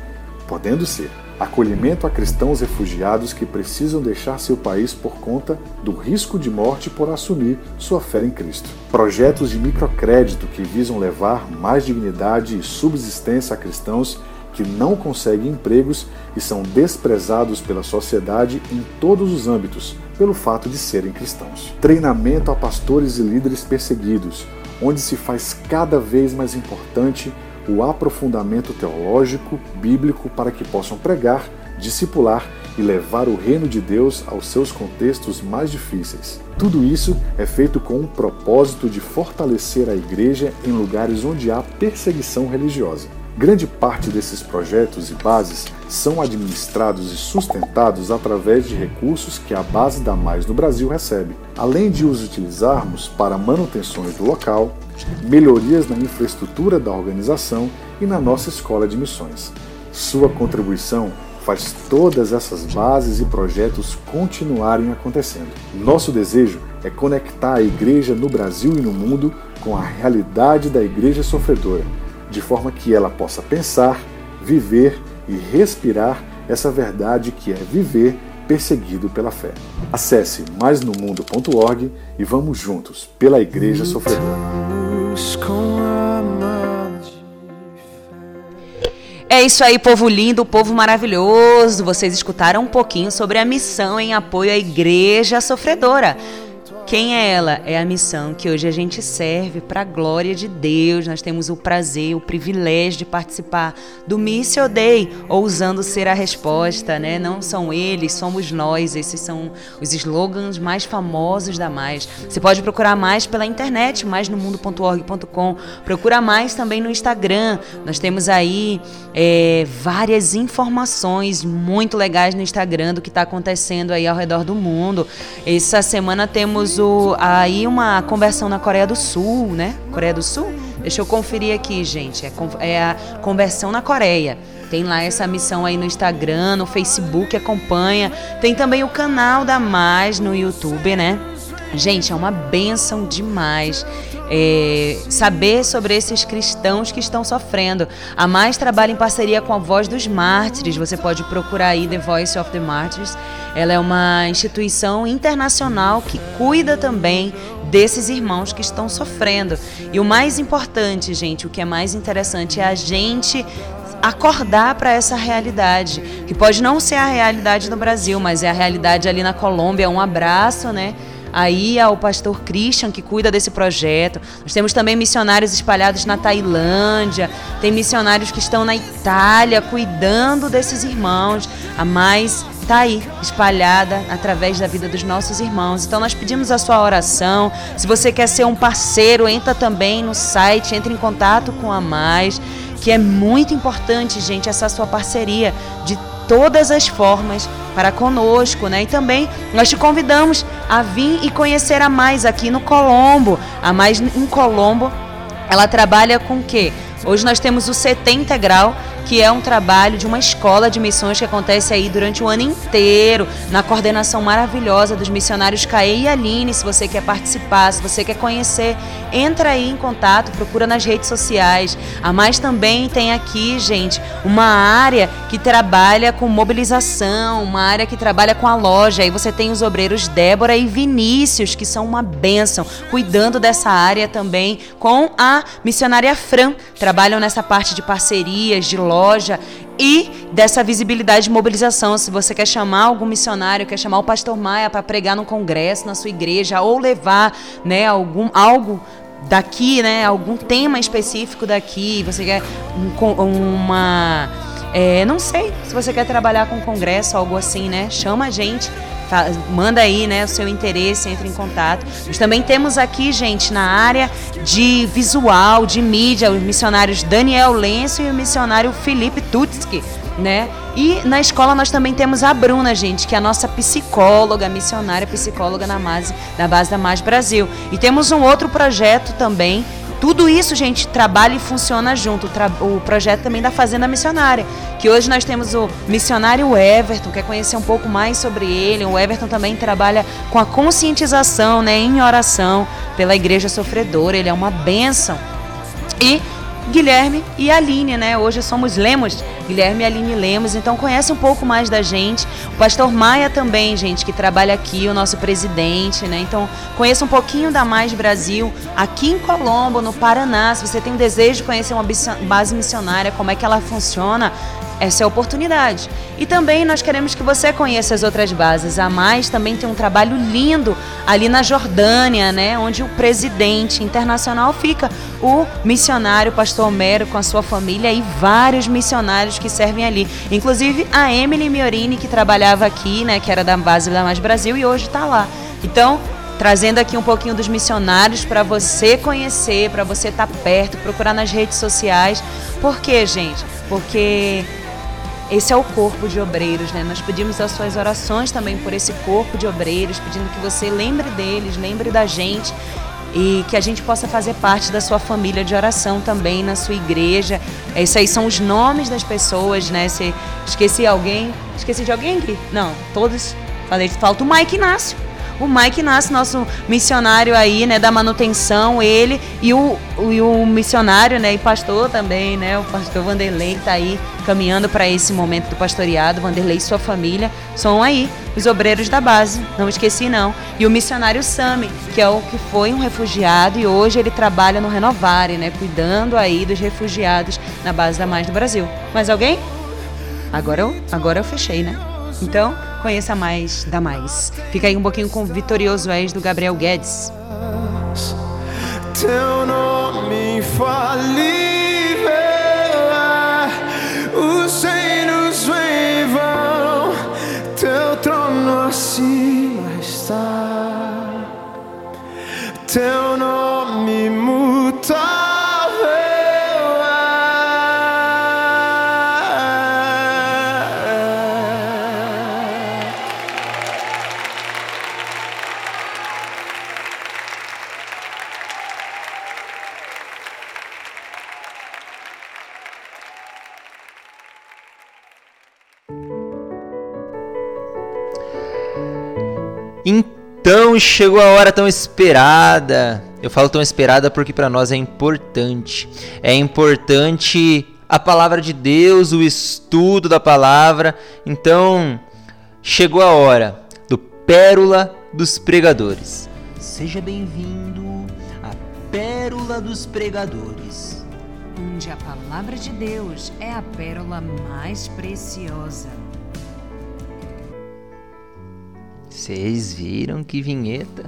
podendo ser acolhimento a cristãos refugiados que precisam deixar seu país por conta do risco de morte por assumir sua fé em Cristo. Projetos de microcrédito que visam levar mais dignidade e subsistência a cristãos que não conseguem empregos e são desprezados pela sociedade em todos os âmbitos pelo fato de serem cristãos. Treinamento a pastores e líderes perseguidos, onde se faz cada vez mais importante o aprofundamento teológico, bíblico, para que possam pregar, discipular e levar o reino de Deus aos seus contextos mais difíceis. Tudo isso é feito com o propósito de fortalecer a igreja em lugares onde há perseguição religiosa. Grande parte desses projetos e bases são administrados e sustentados através de recursos que a base da Mais no Brasil recebe, além de os utilizarmos para manutenções do local, melhorias na infraestrutura da organização e na nossa escola de missões. Sua contribuição faz todas essas bases e projetos continuarem acontecendo. Nosso desejo é conectar a igreja no Brasil e no mundo com a realidade da igreja sofredora de forma que ela possa pensar, viver e respirar essa verdade que é viver perseguido pela fé. Acesse maisnomundo.org e vamos juntos pela Igreja Sofredora. É isso aí, povo lindo, povo maravilhoso. Vocês escutaram um pouquinho sobre a missão em apoio à Igreja Sofredora. Quem é ela? É a missão que hoje a gente serve para a glória de Deus. Nós temos o prazer, o privilégio de participar do Missio Day, ousando ser a resposta, né? Não são eles, somos nós. Esses são os slogans mais famosos da Mais. Você pode procurar mais pela internet, mais no mundo.org.com. Procura mais também no Instagram. Nós temos aí é, várias informações muito legais no Instagram do que está acontecendo aí ao redor do mundo. Essa semana temos aí uma conversão na Coreia do Sul, né? Coreia do Sul? Deixa eu conferir aqui, gente. É, é a conversão na Coreia. Tem lá essa missão aí no Instagram, no Facebook, acompanha. Tem também o canal da Mais no YouTube, né? Gente, é uma benção demais é, saber sobre esses cristãos que estão sofrendo. A Mais trabalha em parceria com a Voz dos Mártires. Você pode procurar aí The Voice of the Martyrs. Ela é uma instituição internacional que cuida também desses irmãos que estão sofrendo. E o mais importante, gente, o que é mais interessante é a gente acordar para essa realidade, que pode não ser a realidade no Brasil, mas é a realidade ali na Colômbia. Um abraço, né? Aí ao pastor Christian, que cuida desse projeto. Nós temos também missionários espalhados na Tailândia, tem missionários que estão na Itália cuidando desses irmãos. A mais está aí, espalhada através da vida dos nossos irmãos. Então nós pedimos a sua oração. Se você quer ser um parceiro, entra também no site, entre em contato com a Mais, que é muito importante, gente, essa sua parceria de todas as formas para conosco, né? E também nós te convidamos a vir e conhecer a mais aqui no Colombo. A mais em Colombo ela trabalha com o quê? Hoje nós temos o CT Integral, que é um trabalho de uma escola de missões que acontece aí durante o ano inteiro, na coordenação maravilhosa dos missionários Caê e Aline. Se você quer participar, se você quer conhecer, entra aí em contato, procura nas redes sociais. A Mais também tem aqui, gente, uma área que trabalha com mobilização, uma área que trabalha com a loja. Aí você tem os obreiros Débora e Vinícius, que são uma bênção, cuidando dessa área também com a missionária Fran. Trabalham nessa parte de parcerias, de loja e dessa visibilidade de mobilização. Se você quer chamar algum missionário, quer chamar o pastor Maia para pregar no congresso, na sua igreja, ou levar né, algum, algo daqui, né, algum tema específico daqui, você quer um, uma. É, não sei se você quer trabalhar com congresso, algo assim, né? Chama a gente manda aí, né, o seu interesse, entre em contato. Nós também temos aqui, gente, na área de visual, de mídia, os missionários Daniel Lenço e o missionário Felipe Tutski, né? E na escola nós também temos a Bruna, gente, que é a nossa psicóloga, missionária psicóloga na base, na base da Mais Brasil. E temos um outro projeto também tudo isso, gente, trabalha e funciona junto. O, projeto também da Fazenda Missionária, que hoje nós temos o missionário Everton, quer conhecer um pouco mais sobre ele. O Everton também trabalha com a conscientização, né, em oração pela igreja sofredora. Ele é uma bênção. E Guilherme e Aline, né? Hoje somos Lemos, Guilherme e Aline Lemos, então conhece um pouco mais da gente. O pastor Maia também, gente, que trabalha aqui, o nosso presidente, né? Então conheça um pouquinho da Mais Brasil aqui em Colombo, no Paraná. Se você tem o desejo de conhecer uma base missionária, como é que ela funciona, essa é a oportunidade. E também nós queremos que você conheça as outras bases. A Mais também tem um trabalho lindo ali na Jordânia, né, onde o presidente internacional fica, o missionário Pastor Homero com a sua família e vários missionários que servem ali. Inclusive a Emily Miorini, que trabalhava aqui, né, que era da base da Mais Brasil e hoje está lá. Então, trazendo aqui um pouquinho dos missionários para você conhecer, para você estar tá perto, procurar nas redes sociais. Por quê, gente? Porque esse é o corpo de obreiros, né? Nós pedimos as suas orações também por esse corpo de obreiros, pedindo que você lembre deles, lembre da gente e que a gente possa fazer parte da sua família de oração também na sua igreja. Esses aí são os nomes das pessoas, né? Se esqueci alguém, esqueci de alguém aqui? Não, todos. Falei, falta o Mike Inácio o Mike Inácio, nosso missionário aí, né, da manutenção, ele e o, e o missionário, né, e pastor também, né, o pastor Vanderlei tá aí caminhando para esse momento do pastoreado, Vanderlei e sua família, são aí os obreiros da base, não esqueci não. E o missionário Sami, que é o que foi um refugiado e hoje ele trabalha no Renovare, né, cuidando aí dos refugiados na base da Mais do Brasil. Mais alguém? Agora eu, agora eu fechei, né? Então, conheça mais da Mais. Fica aí um pouquinho com Vitorioso És do Gabriel Guedes. Teu nome falive, os reinos vem vão, teu trono acima está, teu nome mutável. Então chegou a hora tão esperada. Eu falo tão esperada porque para nós é importante. É importante a palavra de Deus, o estudo da palavra. Então chegou a hora do Pérola dos Pregadores. Seja bem-vindo à Pérola dos Pregadores. Onde a palavra de Deus é a pérola mais preciosa. Vocês viram que vinheta?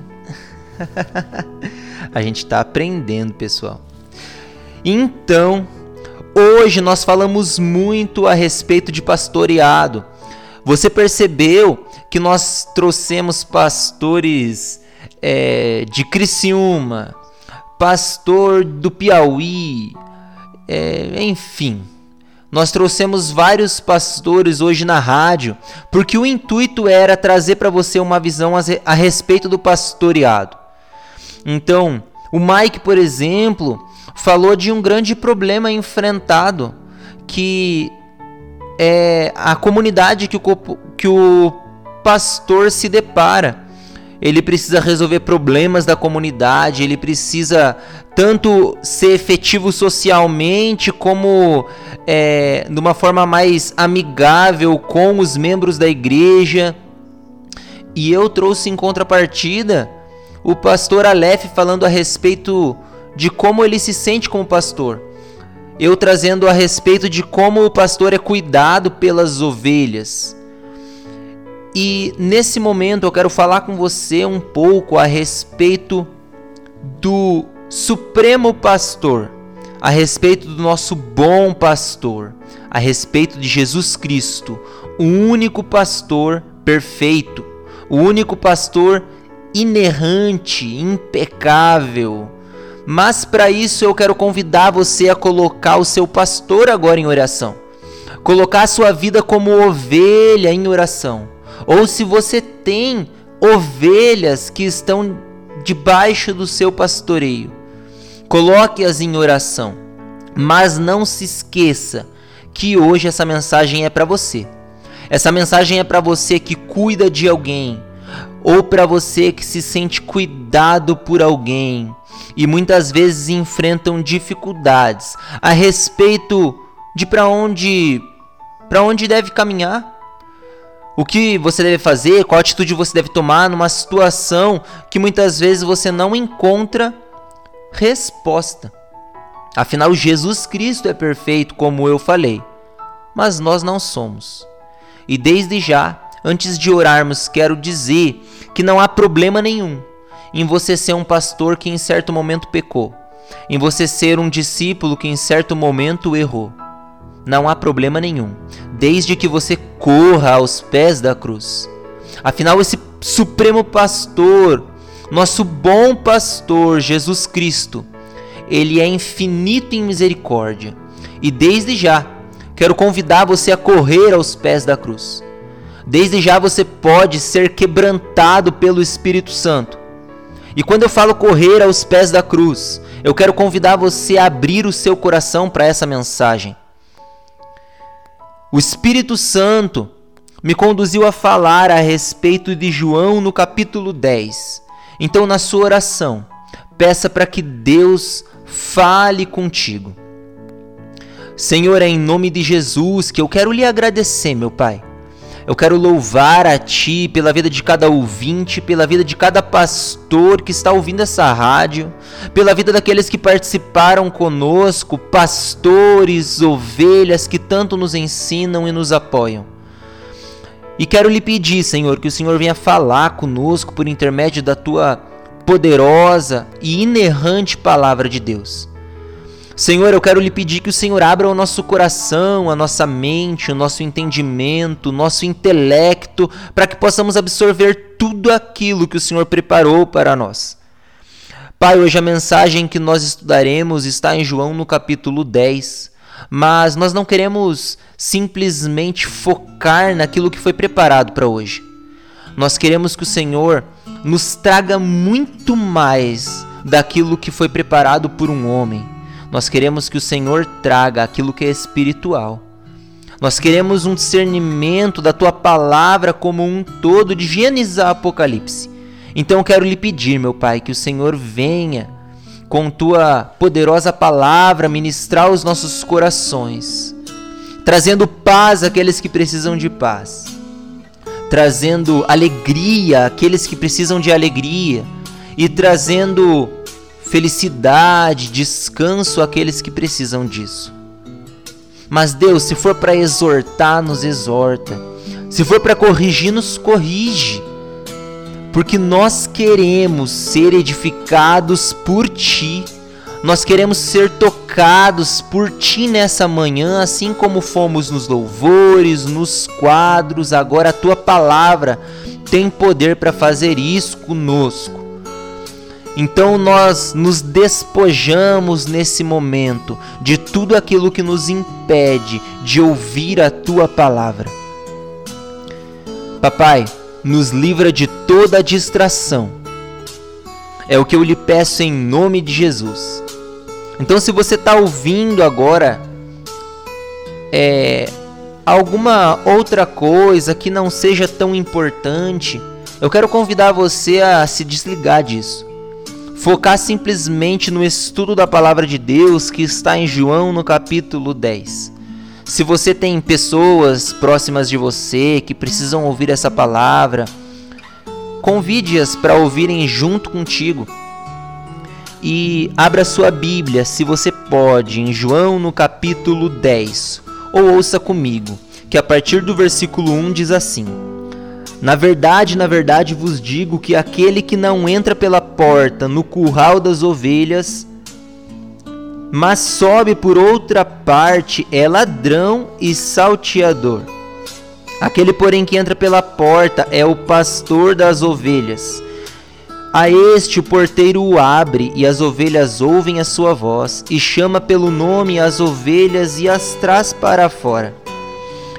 <laughs> a gente está aprendendo, pessoal. Então, hoje nós falamos muito a respeito de pastoreado. Você percebeu que nós trouxemos pastores é, de Criciúma, pastor do Piauí, é, enfim, nós trouxemos vários pastores hoje na rádio, porque o intuito era trazer para você uma visão a respeito do pastoreado. Então, o Mike, por exemplo, falou de um grande problema enfrentado que é a comunidade que o, que o pastor se depara. Ele precisa resolver problemas da comunidade, ele precisa tanto ser efetivo socialmente, como é, de uma forma mais amigável com os membros da igreja. E eu trouxe em contrapartida o pastor Aleph falando a respeito de como ele se sente como pastor. Eu trazendo a respeito de como o pastor é cuidado pelas ovelhas. E nesse momento eu quero falar com você um pouco a respeito do Supremo Pastor, a respeito do nosso bom pastor, a respeito de Jesus Cristo, o único pastor perfeito, o único pastor inerrante, impecável. Mas para isso eu quero convidar você a colocar o seu pastor agora em oração. Colocar a sua vida como ovelha em oração. Ou se você tem ovelhas que estão debaixo do seu pastoreio, Coloque-as em oração. Mas não se esqueça que hoje essa mensagem é para você. Essa mensagem é para você que cuida de alguém ou para você que se sente cuidado por alguém e muitas vezes enfrentam dificuldades a respeito de para onde para onde deve caminhar. O que você deve fazer, qual atitude você deve tomar numa situação que muitas vezes você não encontra resposta. Afinal, Jesus Cristo é perfeito, como eu falei, mas nós não somos. E desde já, antes de orarmos, quero dizer que não há problema nenhum em você ser um pastor que em certo momento pecou, em você ser um discípulo que em certo momento errou. Não há problema nenhum, desde que você corra aos pés da cruz. Afinal, esse supremo pastor nosso bom pastor Jesus Cristo, ele é infinito em misericórdia. E desde já, quero convidar você a correr aos pés da cruz. Desde já você pode ser quebrantado pelo Espírito Santo. E quando eu falo correr aos pés da cruz, eu quero convidar você a abrir o seu coração para essa mensagem. O Espírito Santo me conduziu a falar a respeito de João no capítulo 10. Então, na sua oração, peça para que Deus fale contigo. Senhor, é em nome de Jesus que eu quero lhe agradecer, meu Pai. Eu quero louvar a Ti pela vida de cada ouvinte, pela vida de cada pastor que está ouvindo essa rádio, pela vida daqueles que participaram conosco, pastores, ovelhas que tanto nos ensinam e nos apoiam. E quero lhe pedir, Senhor, que o Senhor venha falar conosco por intermédio da tua poderosa e inerrante palavra de Deus. Senhor, eu quero lhe pedir que o Senhor abra o nosso coração, a nossa mente, o nosso entendimento, o nosso intelecto, para que possamos absorver tudo aquilo que o Senhor preparou para nós. Pai, hoje a mensagem que nós estudaremos está em João no capítulo 10 mas nós não queremos simplesmente focar naquilo que foi preparado para hoje. Nós queremos que o Senhor nos traga muito mais daquilo que foi preparado por um homem. Nós queremos que o Senhor traga aquilo que é espiritual. Nós queremos um discernimento da tua palavra como um todo de a Apocalipse. Então eu quero lhe pedir, meu Pai, que o Senhor venha com tua poderosa palavra ministrar os nossos corações, trazendo paz àqueles que precisam de paz, trazendo alegria àqueles que precisam de alegria e trazendo felicidade, descanso àqueles que precisam disso. Mas Deus, se for para exortar, nos exorta. Se for para corrigir, nos corrige porque nós queremos ser edificados por Ti. Nós queremos ser tocados por Ti nessa manhã, assim como fomos nos louvores, nos quadros. Agora a Tua palavra tem poder para fazer isso conosco. Então nós nos despojamos nesse momento de tudo aquilo que nos impede de ouvir a Tua palavra. Papai, nos livra de toda distração. É o que eu lhe peço em nome de Jesus. Então, se você está ouvindo agora é, alguma outra coisa que não seja tão importante, eu quero convidar você a se desligar disso. Focar simplesmente no estudo da palavra de Deus que está em João no capítulo 10. Se você tem pessoas próximas de você que precisam ouvir essa palavra, convide-as para ouvirem junto contigo. E abra sua Bíblia, se você pode, em João no capítulo 10, ou ouça comigo, que a partir do versículo 1 diz assim: Na verdade, na verdade vos digo que aquele que não entra pela porta no curral das ovelhas, mas sobe por outra parte é ladrão e salteador. Aquele, porém, que entra pela porta é o pastor das ovelhas. A este o porteiro o abre, e as ovelhas ouvem a sua voz, e chama pelo nome as ovelhas e as traz para fora.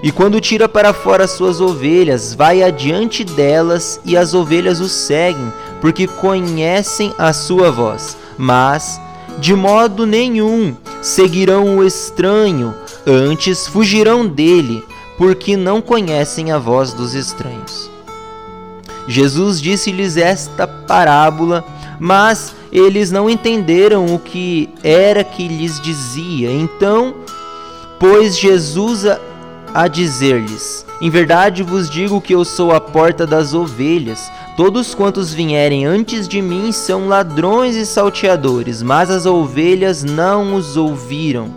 E quando tira para fora as suas ovelhas, vai adiante delas, e as ovelhas o seguem, porque conhecem a sua voz. Mas de modo nenhum seguirão o estranho, antes fugirão dele, porque não conhecem a voz dos estranhos. Jesus disse-lhes esta parábola, mas eles não entenderam o que era que lhes dizia. Então, pois Jesus a, dizer-lhes: Em verdade vos digo que eu sou a porta das ovelhas. Todos quantos vierem antes de mim são ladrões e salteadores, mas as ovelhas não os ouviram.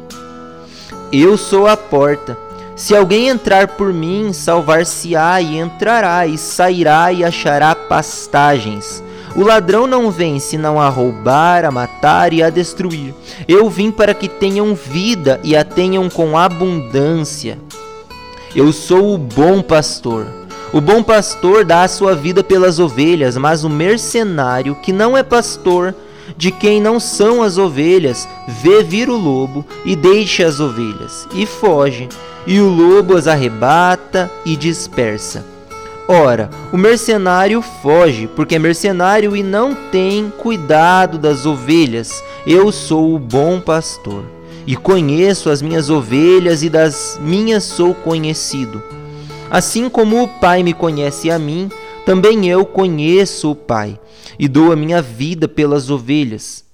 Eu sou a porta. Se alguém entrar por mim, salvar-se-á e entrará e sairá e achará pastagens. O ladrão não vem senão a roubar, a matar e a destruir. Eu vim para que tenham vida e a tenham com abundância. Eu sou o bom pastor. O bom pastor dá a sua vida pelas ovelhas, mas o mercenário, que não é pastor, de quem não são as ovelhas, vê vir o lobo e deixa as ovelhas, e foge, e o lobo as arrebata e dispersa. Ora, o mercenário foge, porque é mercenário e não tem cuidado das ovelhas. Eu sou o bom pastor, e conheço as minhas ovelhas, e das minhas sou conhecido. Assim como o Pai me conhece a mim, também eu conheço o Pai, e dou a minha vida pelas ovelhas.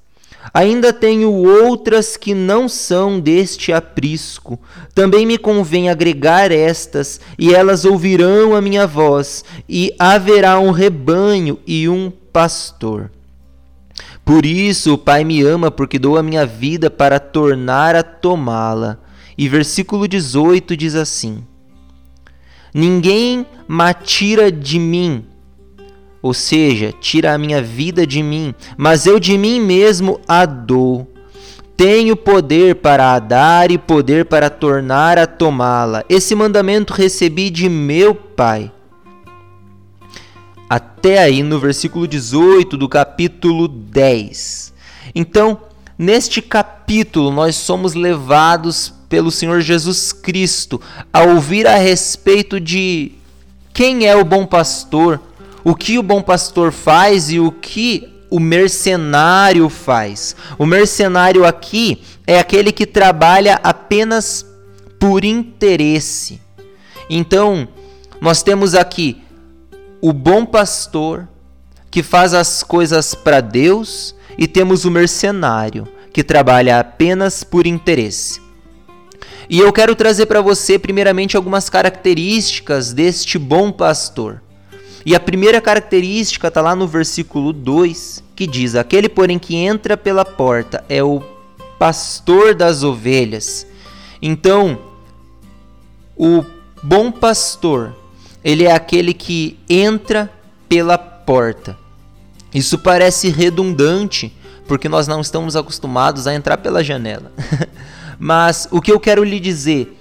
Ainda tenho outras que não são deste aprisco. Também me convém agregar estas, e elas ouvirão a minha voz, e haverá um rebanho e um pastor. Por isso o Pai me ama, porque dou a minha vida para tornar a tomá-la. E versículo 18 diz assim: Ninguém me tira de mim, ou seja, tira a minha vida de mim, mas eu de mim mesmo a dou. Tenho poder para a dar e poder para tornar a tomá-la. Esse mandamento recebi de meu Pai. Até aí no versículo 18 do capítulo 10. Então, neste capítulo, nós somos levados pelo Senhor Jesus Cristo a ouvir a respeito de quem é o bom pastor, o que o bom pastor faz e o que o mercenário faz. O mercenário aqui é aquele que trabalha apenas por interesse. Então, nós temos aqui o bom pastor que faz as coisas para Deus e temos o mercenário que trabalha apenas por interesse. E eu quero trazer para você, primeiramente, algumas características deste bom pastor. E a primeira característica está lá no versículo 2, que diz: Aquele, porém, que entra pela porta é o pastor das ovelhas. Então, o bom pastor, ele é aquele que entra pela porta. Isso parece redundante, porque nós não estamos acostumados a entrar pela janela. <laughs> Mas o que eu quero lhe dizer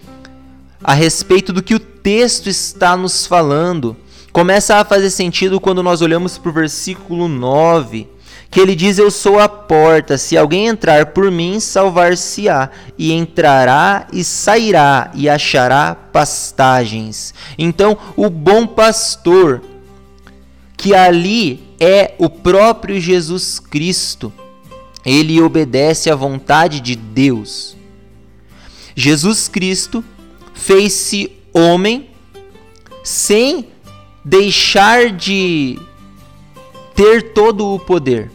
a respeito do que o texto está nos falando começa a fazer sentido quando nós olhamos para o versículo 9, que ele diz: Eu sou a porta, se alguém entrar por mim, salvar-se-á, e entrará e sairá e achará pastagens. Então, o bom pastor, que ali é o próprio Jesus Cristo, ele obedece à vontade de Deus. Jesus Cristo fez-se homem sem deixar de ter todo o poder,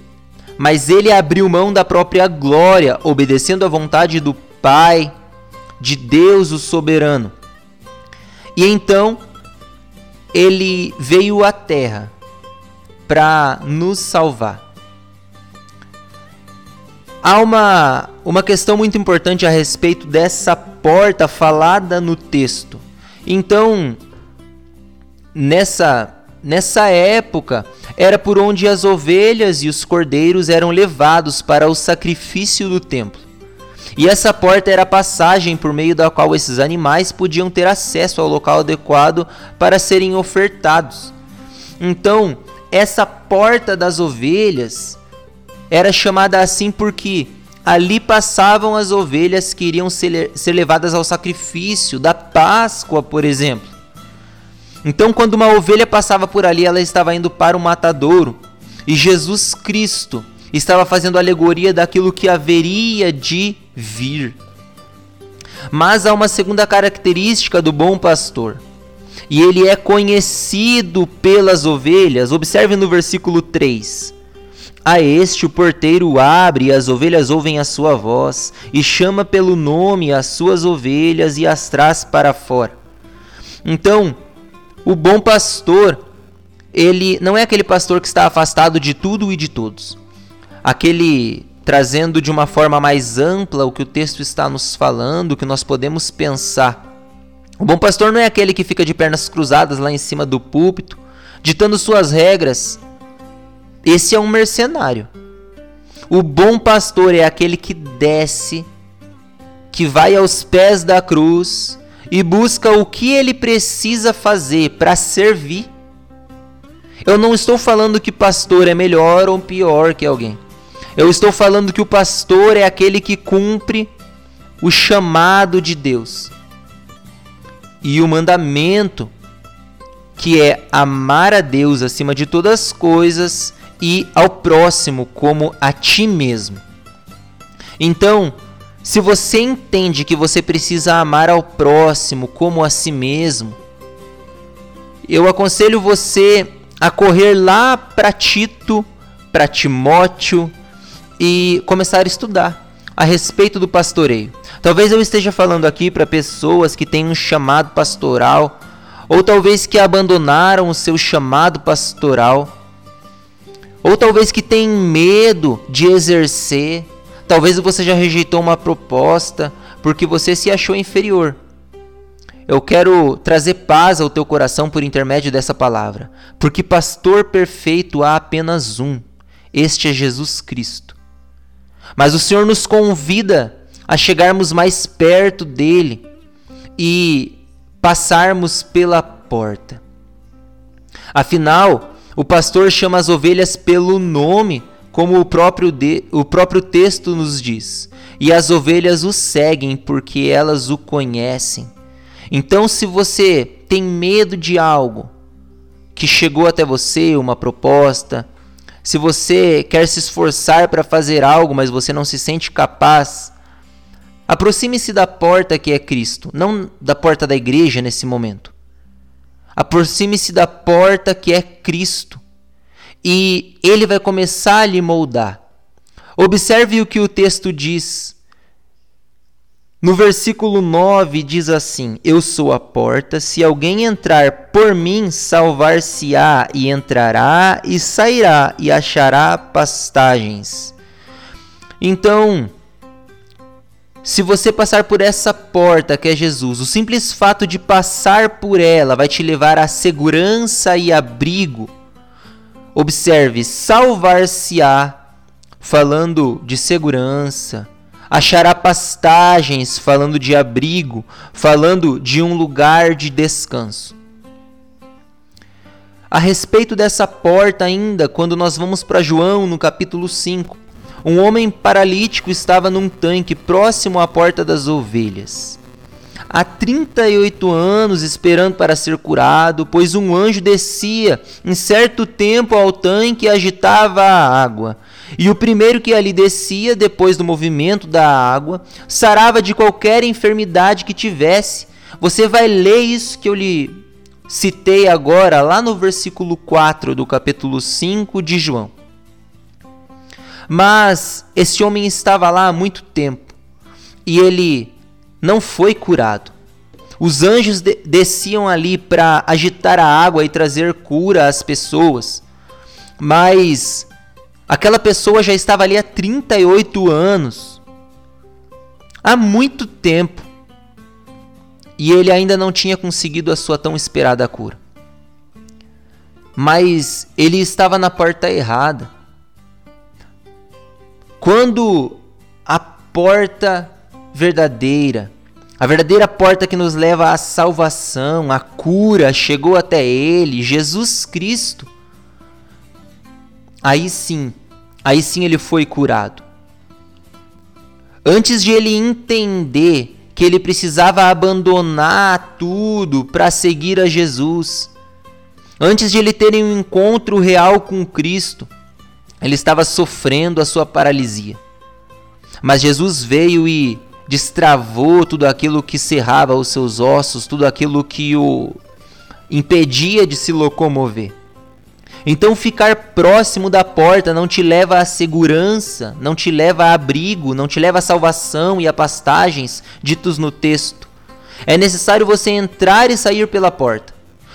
mas ele abriu mão da própria glória, obedecendo à vontade do Pai, de Deus o soberano. E então ele veio à terra para nos salvar. Há uma, uma questão muito importante a respeito dessa porta falada no texto. Então, nessa, nessa época, era por onde as ovelhas e os cordeiros eram levados para o sacrifício do templo. E essa porta era a passagem por meio da qual esses animais podiam ter acesso ao local adequado para serem ofertados. Então, essa porta das ovelhas era chamada assim porque ali passavam as ovelhas que iriam ser, ser levadas ao sacrifício da Páscoa, por exemplo. Então, quando uma ovelha passava por ali, ela estava indo para o matadouro. E Jesus Cristo estava fazendo alegoria daquilo que haveria de vir. Mas há uma segunda característica do bom pastor. E ele é conhecido pelas ovelhas. Observe no versículo 3. A este o porteiro abre e as ovelhas ouvem a sua voz, e chama pelo nome as suas ovelhas e as traz para fora. Então, o bom pastor, ele não é aquele pastor que está afastado de tudo e de todos. Aquele trazendo de uma forma mais ampla o que o texto está nos falando, o que nós podemos pensar. O bom pastor não é aquele que fica de pernas cruzadas lá em cima do púlpito, ditando suas regras esse é um mercenário. O bom pastor é aquele que desce, que vai aos pés da cruz e busca o que ele precisa fazer para servir. Eu não estou falando que pastor é melhor ou pior que alguém. Eu estou falando que o pastor é aquele que cumpre o chamado de Deus. E o mandamento, que é amar a Deus acima de todas as coisas e ao próximo como a ti mesmo. Então, se você entende que você precisa amar ao próximo como a si mesmo, eu aconselho você a correr lá para Tito, para Timóteo e começar a estudar a respeito do pastoreio. Talvez eu esteja falando aqui para pessoas que têm um chamado pastoral, ou talvez que abandonaram o seu chamado pastoral ou talvez que tem medo de exercer. Talvez você já rejeitou uma proposta porque você se achou inferior. Eu quero trazer paz ao teu coração por intermédio dessa palavra, porque pastor perfeito há apenas um. Este é Jesus Cristo. Mas o Senhor nos convida a chegarmos mais perto dele e passarmos pela porta. Afinal, o pastor chama as ovelhas pelo nome, como o próprio, de, o próprio texto nos diz. E as ovelhas o seguem porque elas o conhecem. Então, se você tem medo de algo que chegou até você, uma proposta, se você quer se esforçar para fazer algo, mas você não se sente capaz, aproxime-se da porta que é Cristo, não da porta da igreja nesse momento. Aproxime-se da porta que é Cristo e ele vai começar a lhe moldar. Observe o que o texto diz. No versículo 9 diz assim: Eu sou a porta, se alguém entrar por mim, salvar-se-á, e entrará e sairá e achará pastagens. Então, se você passar por essa porta que é Jesus, o simples fato de passar por ela vai te levar a segurança e abrigo. Observe, salvar-se-á, falando de segurança, achará pastagens, falando de abrigo, falando de um lugar de descanso. A respeito dessa porta, ainda, quando nós vamos para João no capítulo 5, um homem paralítico estava num tanque próximo à porta das ovelhas. Há 38 anos esperando para ser curado, pois um anjo descia em certo tempo ao tanque e agitava a água. E o primeiro que ali descia, depois do movimento da água, sarava de qualquer enfermidade que tivesse. Você vai ler isso que eu lhe citei agora, lá no versículo 4 do capítulo 5 de João. Mas esse homem estava lá há muito tempo e ele não foi curado. Os anjos de desciam ali para agitar a água e trazer cura às pessoas. Mas aquela pessoa já estava ali há 38 anos. Há muito tempo. E ele ainda não tinha conseguido a sua tão esperada cura. Mas ele estava na porta errada. Quando a porta verdadeira, a verdadeira porta que nos leva à salvação, à cura, chegou até ele, Jesus Cristo. Aí sim, aí sim ele foi curado. Antes de ele entender que ele precisava abandonar tudo para seguir a Jesus, antes de ele ter um encontro real com Cristo, ele estava sofrendo a sua paralisia. Mas Jesus veio e destravou tudo aquilo que cerrava os seus ossos, tudo aquilo que o impedia de se locomover. Então, ficar próximo da porta não te leva à segurança, não te leva a abrigo, não te leva à salvação e a pastagens ditos no texto. É necessário você entrar e sair pela porta.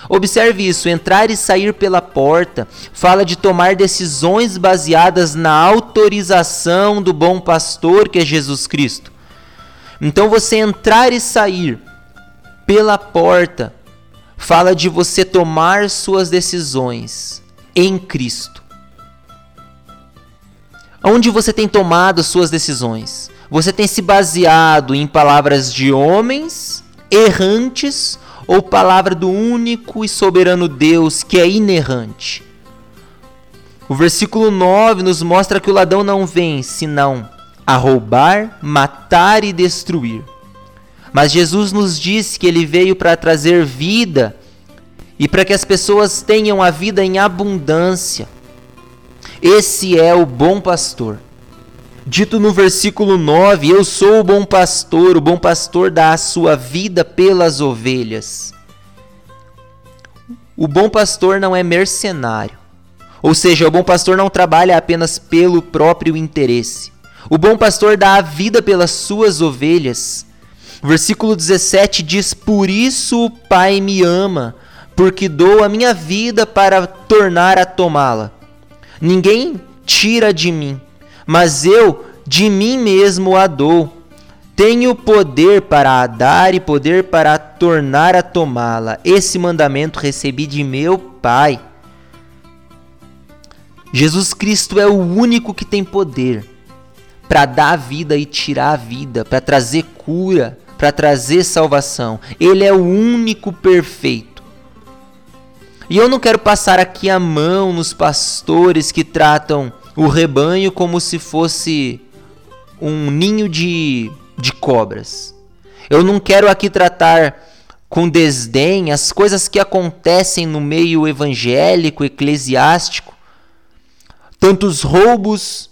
Observe isso: entrar e sair pela porta fala de tomar decisões baseadas na autorização do bom pastor que é Jesus Cristo. Então, você entrar e sair pela porta fala de você tomar suas decisões em Cristo. Onde você tem tomado suas decisões? Você tem se baseado em palavras de homens errantes ou palavra do único e soberano Deus que é inerrante? O versículo 9 nos mostra que o ladrão não vem senão a roubar, matar e destruir. Mas Jesus nos disse que ele veio para trazer vida e para que as pessoas tenham a vida em abundância. Esse é o bom pastor. Dito no versículo 9: Eu sou o bom pastor, o bom pastor dá a sua vida pelas ovelhas. O bom pastor não é mercenário. Ou seja, o bom pastor não trabalha apenas pelo próprio interesse. O bom pastor dá a vida pelas suas ovelhas. Versículo 17 diz: Por isso o Pai me ama, porque dou a minha vida para tornar a tomá-la. Ninguém tira de mim, mas eu de mim mesmo a dou. Tenho poder para a dar e poder para a tornar a tomá-la. Esse mandamento recebi de meu Pai. Jesus Cristo é o único que tem poder para dar vida e tirar a vida, para trazer cura, para trazer salvação. Ele é o único perfeito. E eu não quero passar aqui a mão nos pastores que tratam o rebanho como se fosse um ninho de, de cobras. Eu não quero aqui tratar com desdém as coisas que acontecem no meio evangélico, eclesiástico, tantos roubos,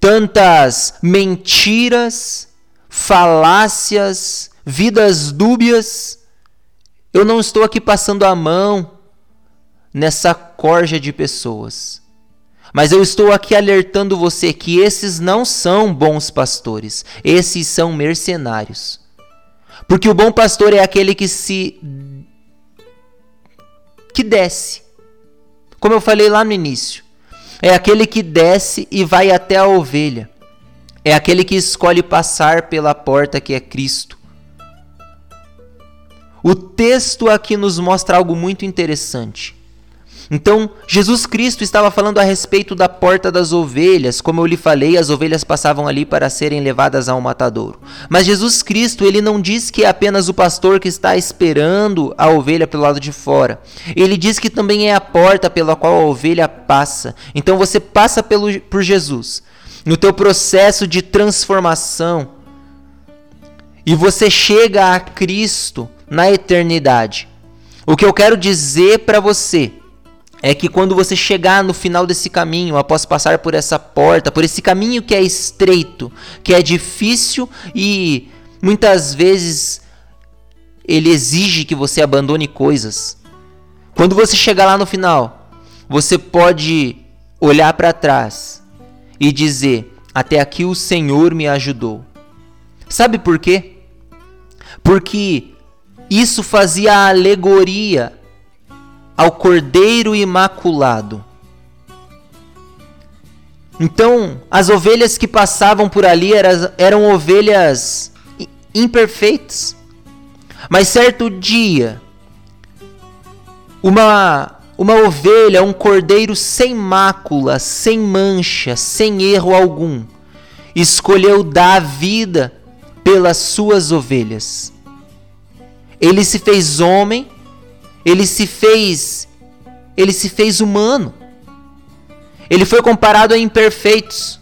tantas mentiras, falácias, vidas dúbias. Eu não estou aqui passando a mão nessa corja de pessoas. Mas eu estou aqui alertando você que esses não são bons pastores, esses são mercenários. Porque o bom pastor é aquele que se que desce. Como eu falei lá no início, é aquele que desce e vai até a ovelha. É aquele que escolhe passar pela porta que é Cristo. O texto aqui nos mostra algo muito interessante. Então, Jesus Cristo estava falando a respeito da porta das ovelhas. Como eu lhe falei, as ovelhas passavam ali para serem levadas ao matadouro. Mas Jesus Cristo, ele não diz que é apenas o pastor que está esperando a ovelha pelo lado de fora. Ele diz que também é a porta pela qual a ovelha passa. Então você passa pelo, por Jesus no teu processo de transformação e você chega a Cristo na eternidade. O que eu quero dizer para você é que quando você chegar no final desse caminho, após passar por essa porta, por esse caminho que é estreito, que é difícil e muitas vezes ele exige que você abandone coisas. Quando você chegar lá no final, você pode olhar para trás e dizer: Até aqui o Senhor me ajudou. Sabe por quê? Porque isso fazia alegoria ao Cordeiro Imaculado. Então, as ovelhas que passavam por ali eram, eram ovelhas imperfeitas. Mas certo dia, uma, uma ovelha, um cordeiro sem mácula, sem mancha, sem erro algum, escolheu dar a vida pelas suas ovelhas. Ele se fez homem ele se fez ele se fez humano. Ele foi comparado a imperfeitos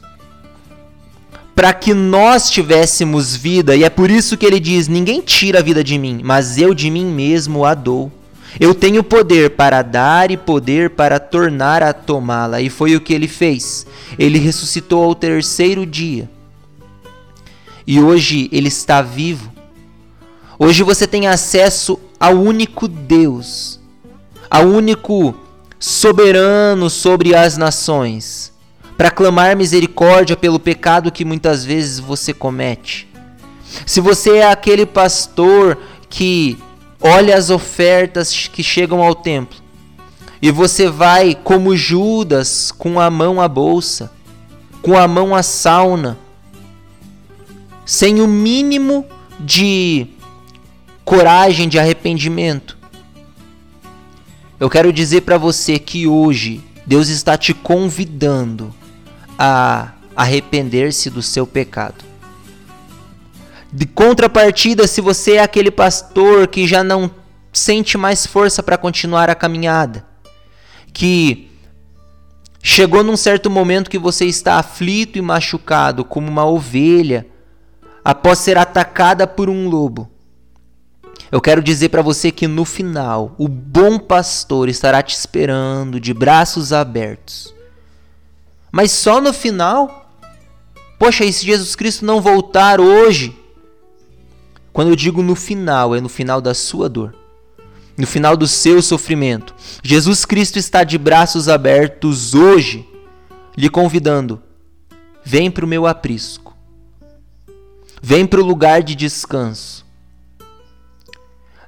para que nós tivéssemos vida, e é por isso que ele diz: Ninguém tira a vida de mim, mas eu de mim mesmo a dou. Eu tenho poder para dar e poder para tornar a tomá-la, e foi o que ele fez. Ele ressuscitou ao terceiro dia. E hoje ele está vivo. Hoje você tem acesso ao único Deus, ao único soberano sobre as nações, para clamar misericórdia pelo pecado que muitas vezes você comete. Se você é aquele pastor que olha as ofertas que chegam ao templo e você vai como Judas com a mão à bolsa, com a mão à sauna, sem o mínimo de coragem de arrependimento. Eu quero dizer para você que hoje Deus está te convidando a arrepender-se do seu pecado. De contrapartida, se você é aquele pastor que já não sente mais força para continuar a caminhada, que chegou num certo momento que você está aflito e machucado como uma ovelha após ser atacada por um lobo. Eu quero dizer para você que no final, o bom pastor estará te esperando de braços abertos. Mas só no final? Poxa, e se Jesus Cristo não voltar hoje? Quando eu digo no final, é no final da sua dor, no final do seu sofrimento. Jesus Cristo está de braços abertos hoje, lhe convidando: vem para o meu aprisco, vem para o lugar de descanso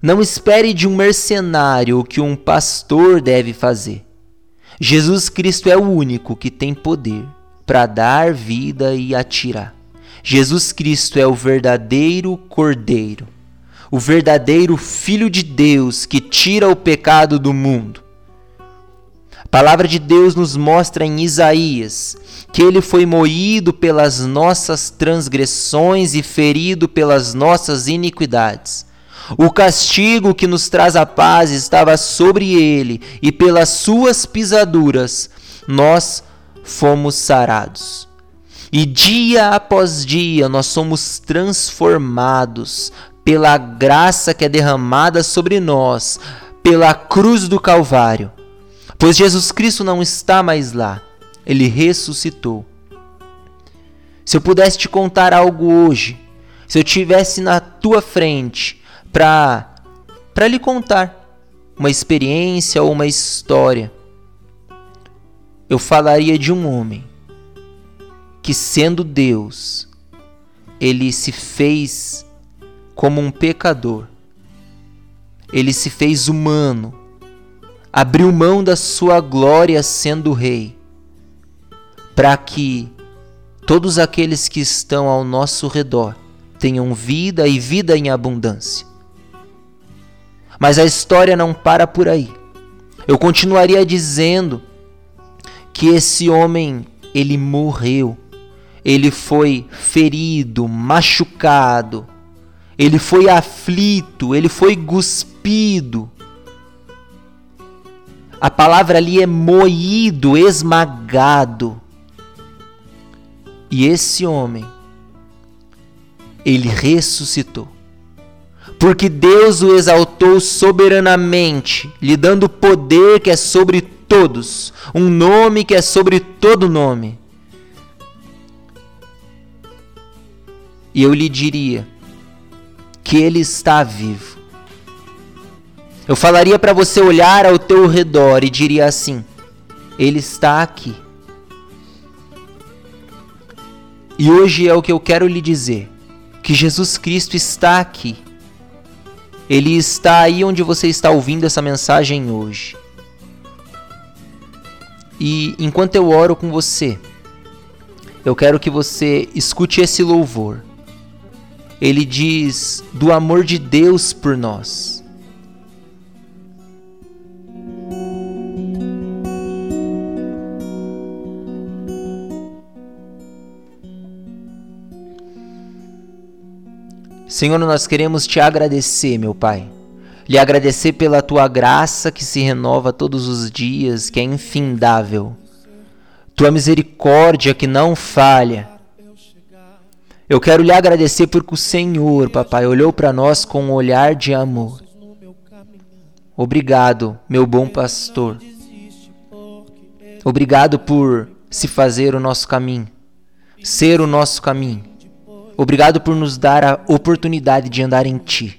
não espere de um mercenário o que um pastor deve fazer. Jesus Cristo é o único que tem poder para dar vida e atirar. Jesus Cristo é o verdadeiro Cordeiro, o verdadeiro Filho de Deus que tira o pecado do mundo. A palavra de Deus nos mostra em Isaías que ele foi moído pelas nossas transgressões e ferido pelas nossas iniquidades. O castigo que nos traz a paz estava sobre ele, e pelas suas pisaduras nós fomos sarados. E dia após dia nós somos transformados pela graça que é derramada sobre nós, pela cruz do Calvário. Pois Jesus Cristo não está mais lá, ele ressuscitou. Se eu pudesse te contar algo hoje, se eu tivesse na tua frente para para lhe contar uma experiência ou uma história. Eu falaria de um homem que sendo Deus, ele se fez como um pecador. Ele se fez humano, abriu mão da sua glória sendo rei, para que todos aqueles que estão ao nosso redor tenham vida e vida em abundância. Mas a história não para por aí. Eu continuaria dizendo que esse homem, ele morreu. Ele foi ferido, machucado. Ele foi aflito, ele foi cuspido. A palavra ali é moído, esmagado. E esse homem, ele ressuscitou porque Deus o exaltou soberanamente, lhe dando poder que é sobre todos, um nome que é sobre todo nome. E eu lhe diria que ele está vivo. Eu falaria para você olhar ao teu redor e diria assim: ele está aqui. E hoje é o que eu quero lhe dizer: que Jesus Cristo está aqui. Ele está aí onde você está ouvindo essa mensagem hoje. E enquanto eu oro com você, eu quero que você escute esse louvor. Ele diz do amor de Deus por nós. Senhor, nós queremos te agradecer, meu Pai. Lhe agradecer pela tua graça que se renova todos os dias, que é infindável. Tua misericórdia que não falha. Eu quero lhe agradecer porque o Senhor, papai, olhou para nós com um olhar de amor. Obrigado, meu bom pastor. Obrigado por se fazer o nosso caminho, ser o nosso caminho. Obrigado por nos dar a oportunidade de andar em Ti.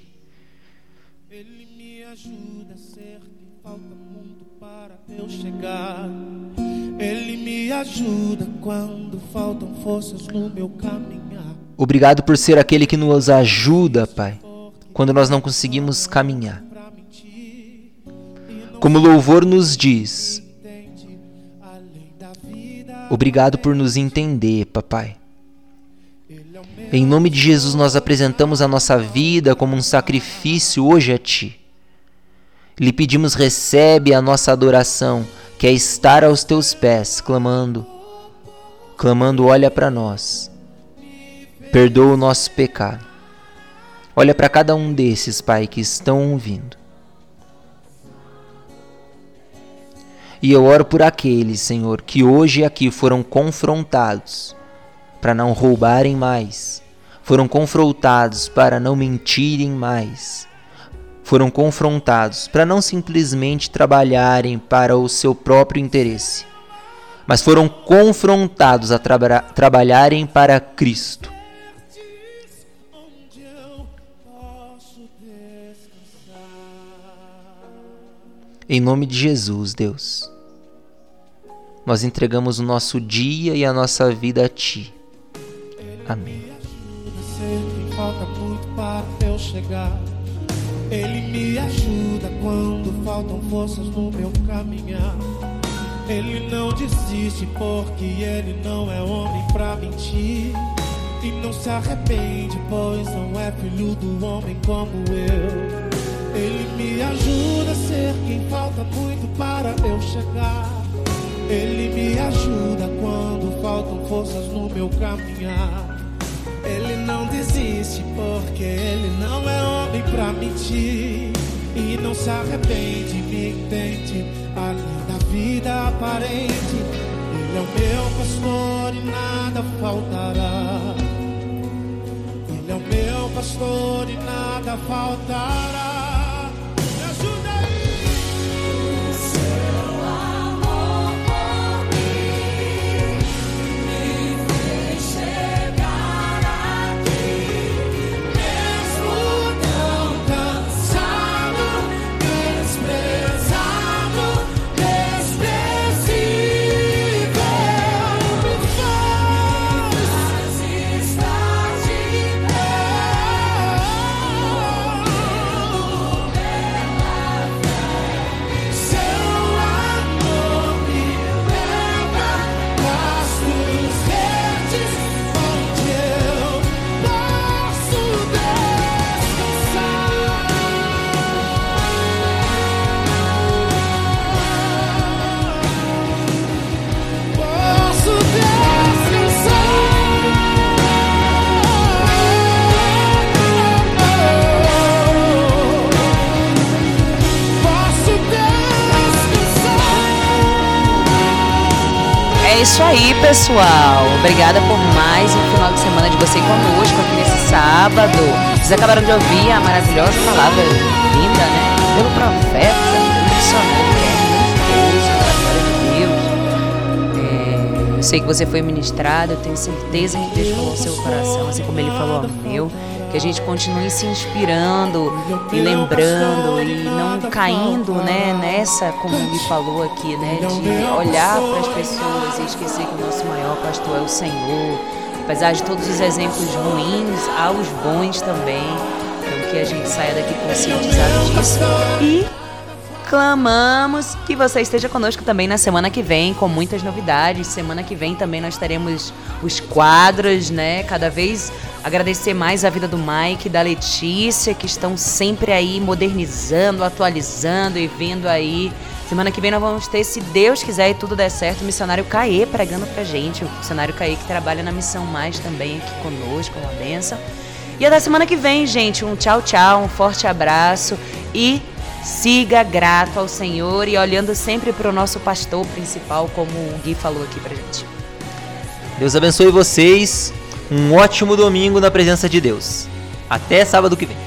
Ele me ajuda quando faltam forças no meu caminhar. Obrigado por ser aquele que nos ajuda, Pai, quando nós não conseguimos caminhar. Como o louvor nos diz, obrigado por nos entender, Papai. Em nome de Jesus, nós apresentamos a nossa vida como um sacrifício hoje a Ti. Lhe pedimos, recebe a nossa adoração, que é estar aos Teus pés, clamando, clamando, olha para nós, perdoa o nosso pecado. Olha para cada um desses, Pai, que estão ouvindo. E eu oro por aqueles, Senhor, que hoje aqui foram confrontados para não roubarem mais, foram confrontados para não mentirem mais, foram confrontados para não simplesmente trabalharem para o seu próprio interesse, mas foram confrontados a tra trabalharem para Cristo. Em nome de Jesus, Deus, nós entregamos o nosso dia e a nossa vida a Ti. Amém. falta muito para eu chegar. Ele me ajuda quando faltam forças no meu caminhar. Ele não desiste porque ele não é homem pra mentir. E não se arrepende, pois não é filho do homem como eu. Ele me ajuda a ser quem falta muito para eu chegar. Ele me ajuda quando faltam forças no meu caminhar. Ele não desiste porque ele não é homem pra mentir. E não se arrepende, me entende, além da vida aparente. Ele é o meu pastor e nada faltará. Ele é o meu pastor e nada faltará. é isso aí, pessoal. Obrigada por mais um final de semana de você conosco aqui nesse sábado. Vocês acabaram de ouvir a maravilhosa palavra linda, né? Pelo profeta, missionário, é Deus. Eu sei que você foi ministrado, eu tenho certeza que Deus falou o seu coração, assim como ele falou ao meu. Que a gente continue se inspirando e lembrando e não caindo né, nessa, como ele falou aqui, né, de olhar para as pessoas e esquecer que o nosso maior pastor é o Senhor. Apesar de todos os exemplos ruins, há os bons também. Então que a gente saia daqui conscientizado disso. E clamamos que você esteja conosco também na semana que vem, com muitas novidades. Semana que vem também nós teremos os quadros, né? Cada vez agradecer mais a vida do Mike, da Letícia, que estão sempre aí modernizando, atualizando e vindo aí. Semana que vem nós vamos ter, se Deus quiser e tudo der certo, o missionário Caê pregando pra gente. O missionário Caê que trabalha na Missão Mais também aqui conosco, uma benção. E até semana que vem, gente. Um tchau, tchau, um forte abraço e siga grato ao Senhor e olhando sempre para o nosso pastor principal, como o Gui falou aqui pra gente. Deus abençoe vocês. Um ótimo domingo na presença de Deus. Até sábado que vem.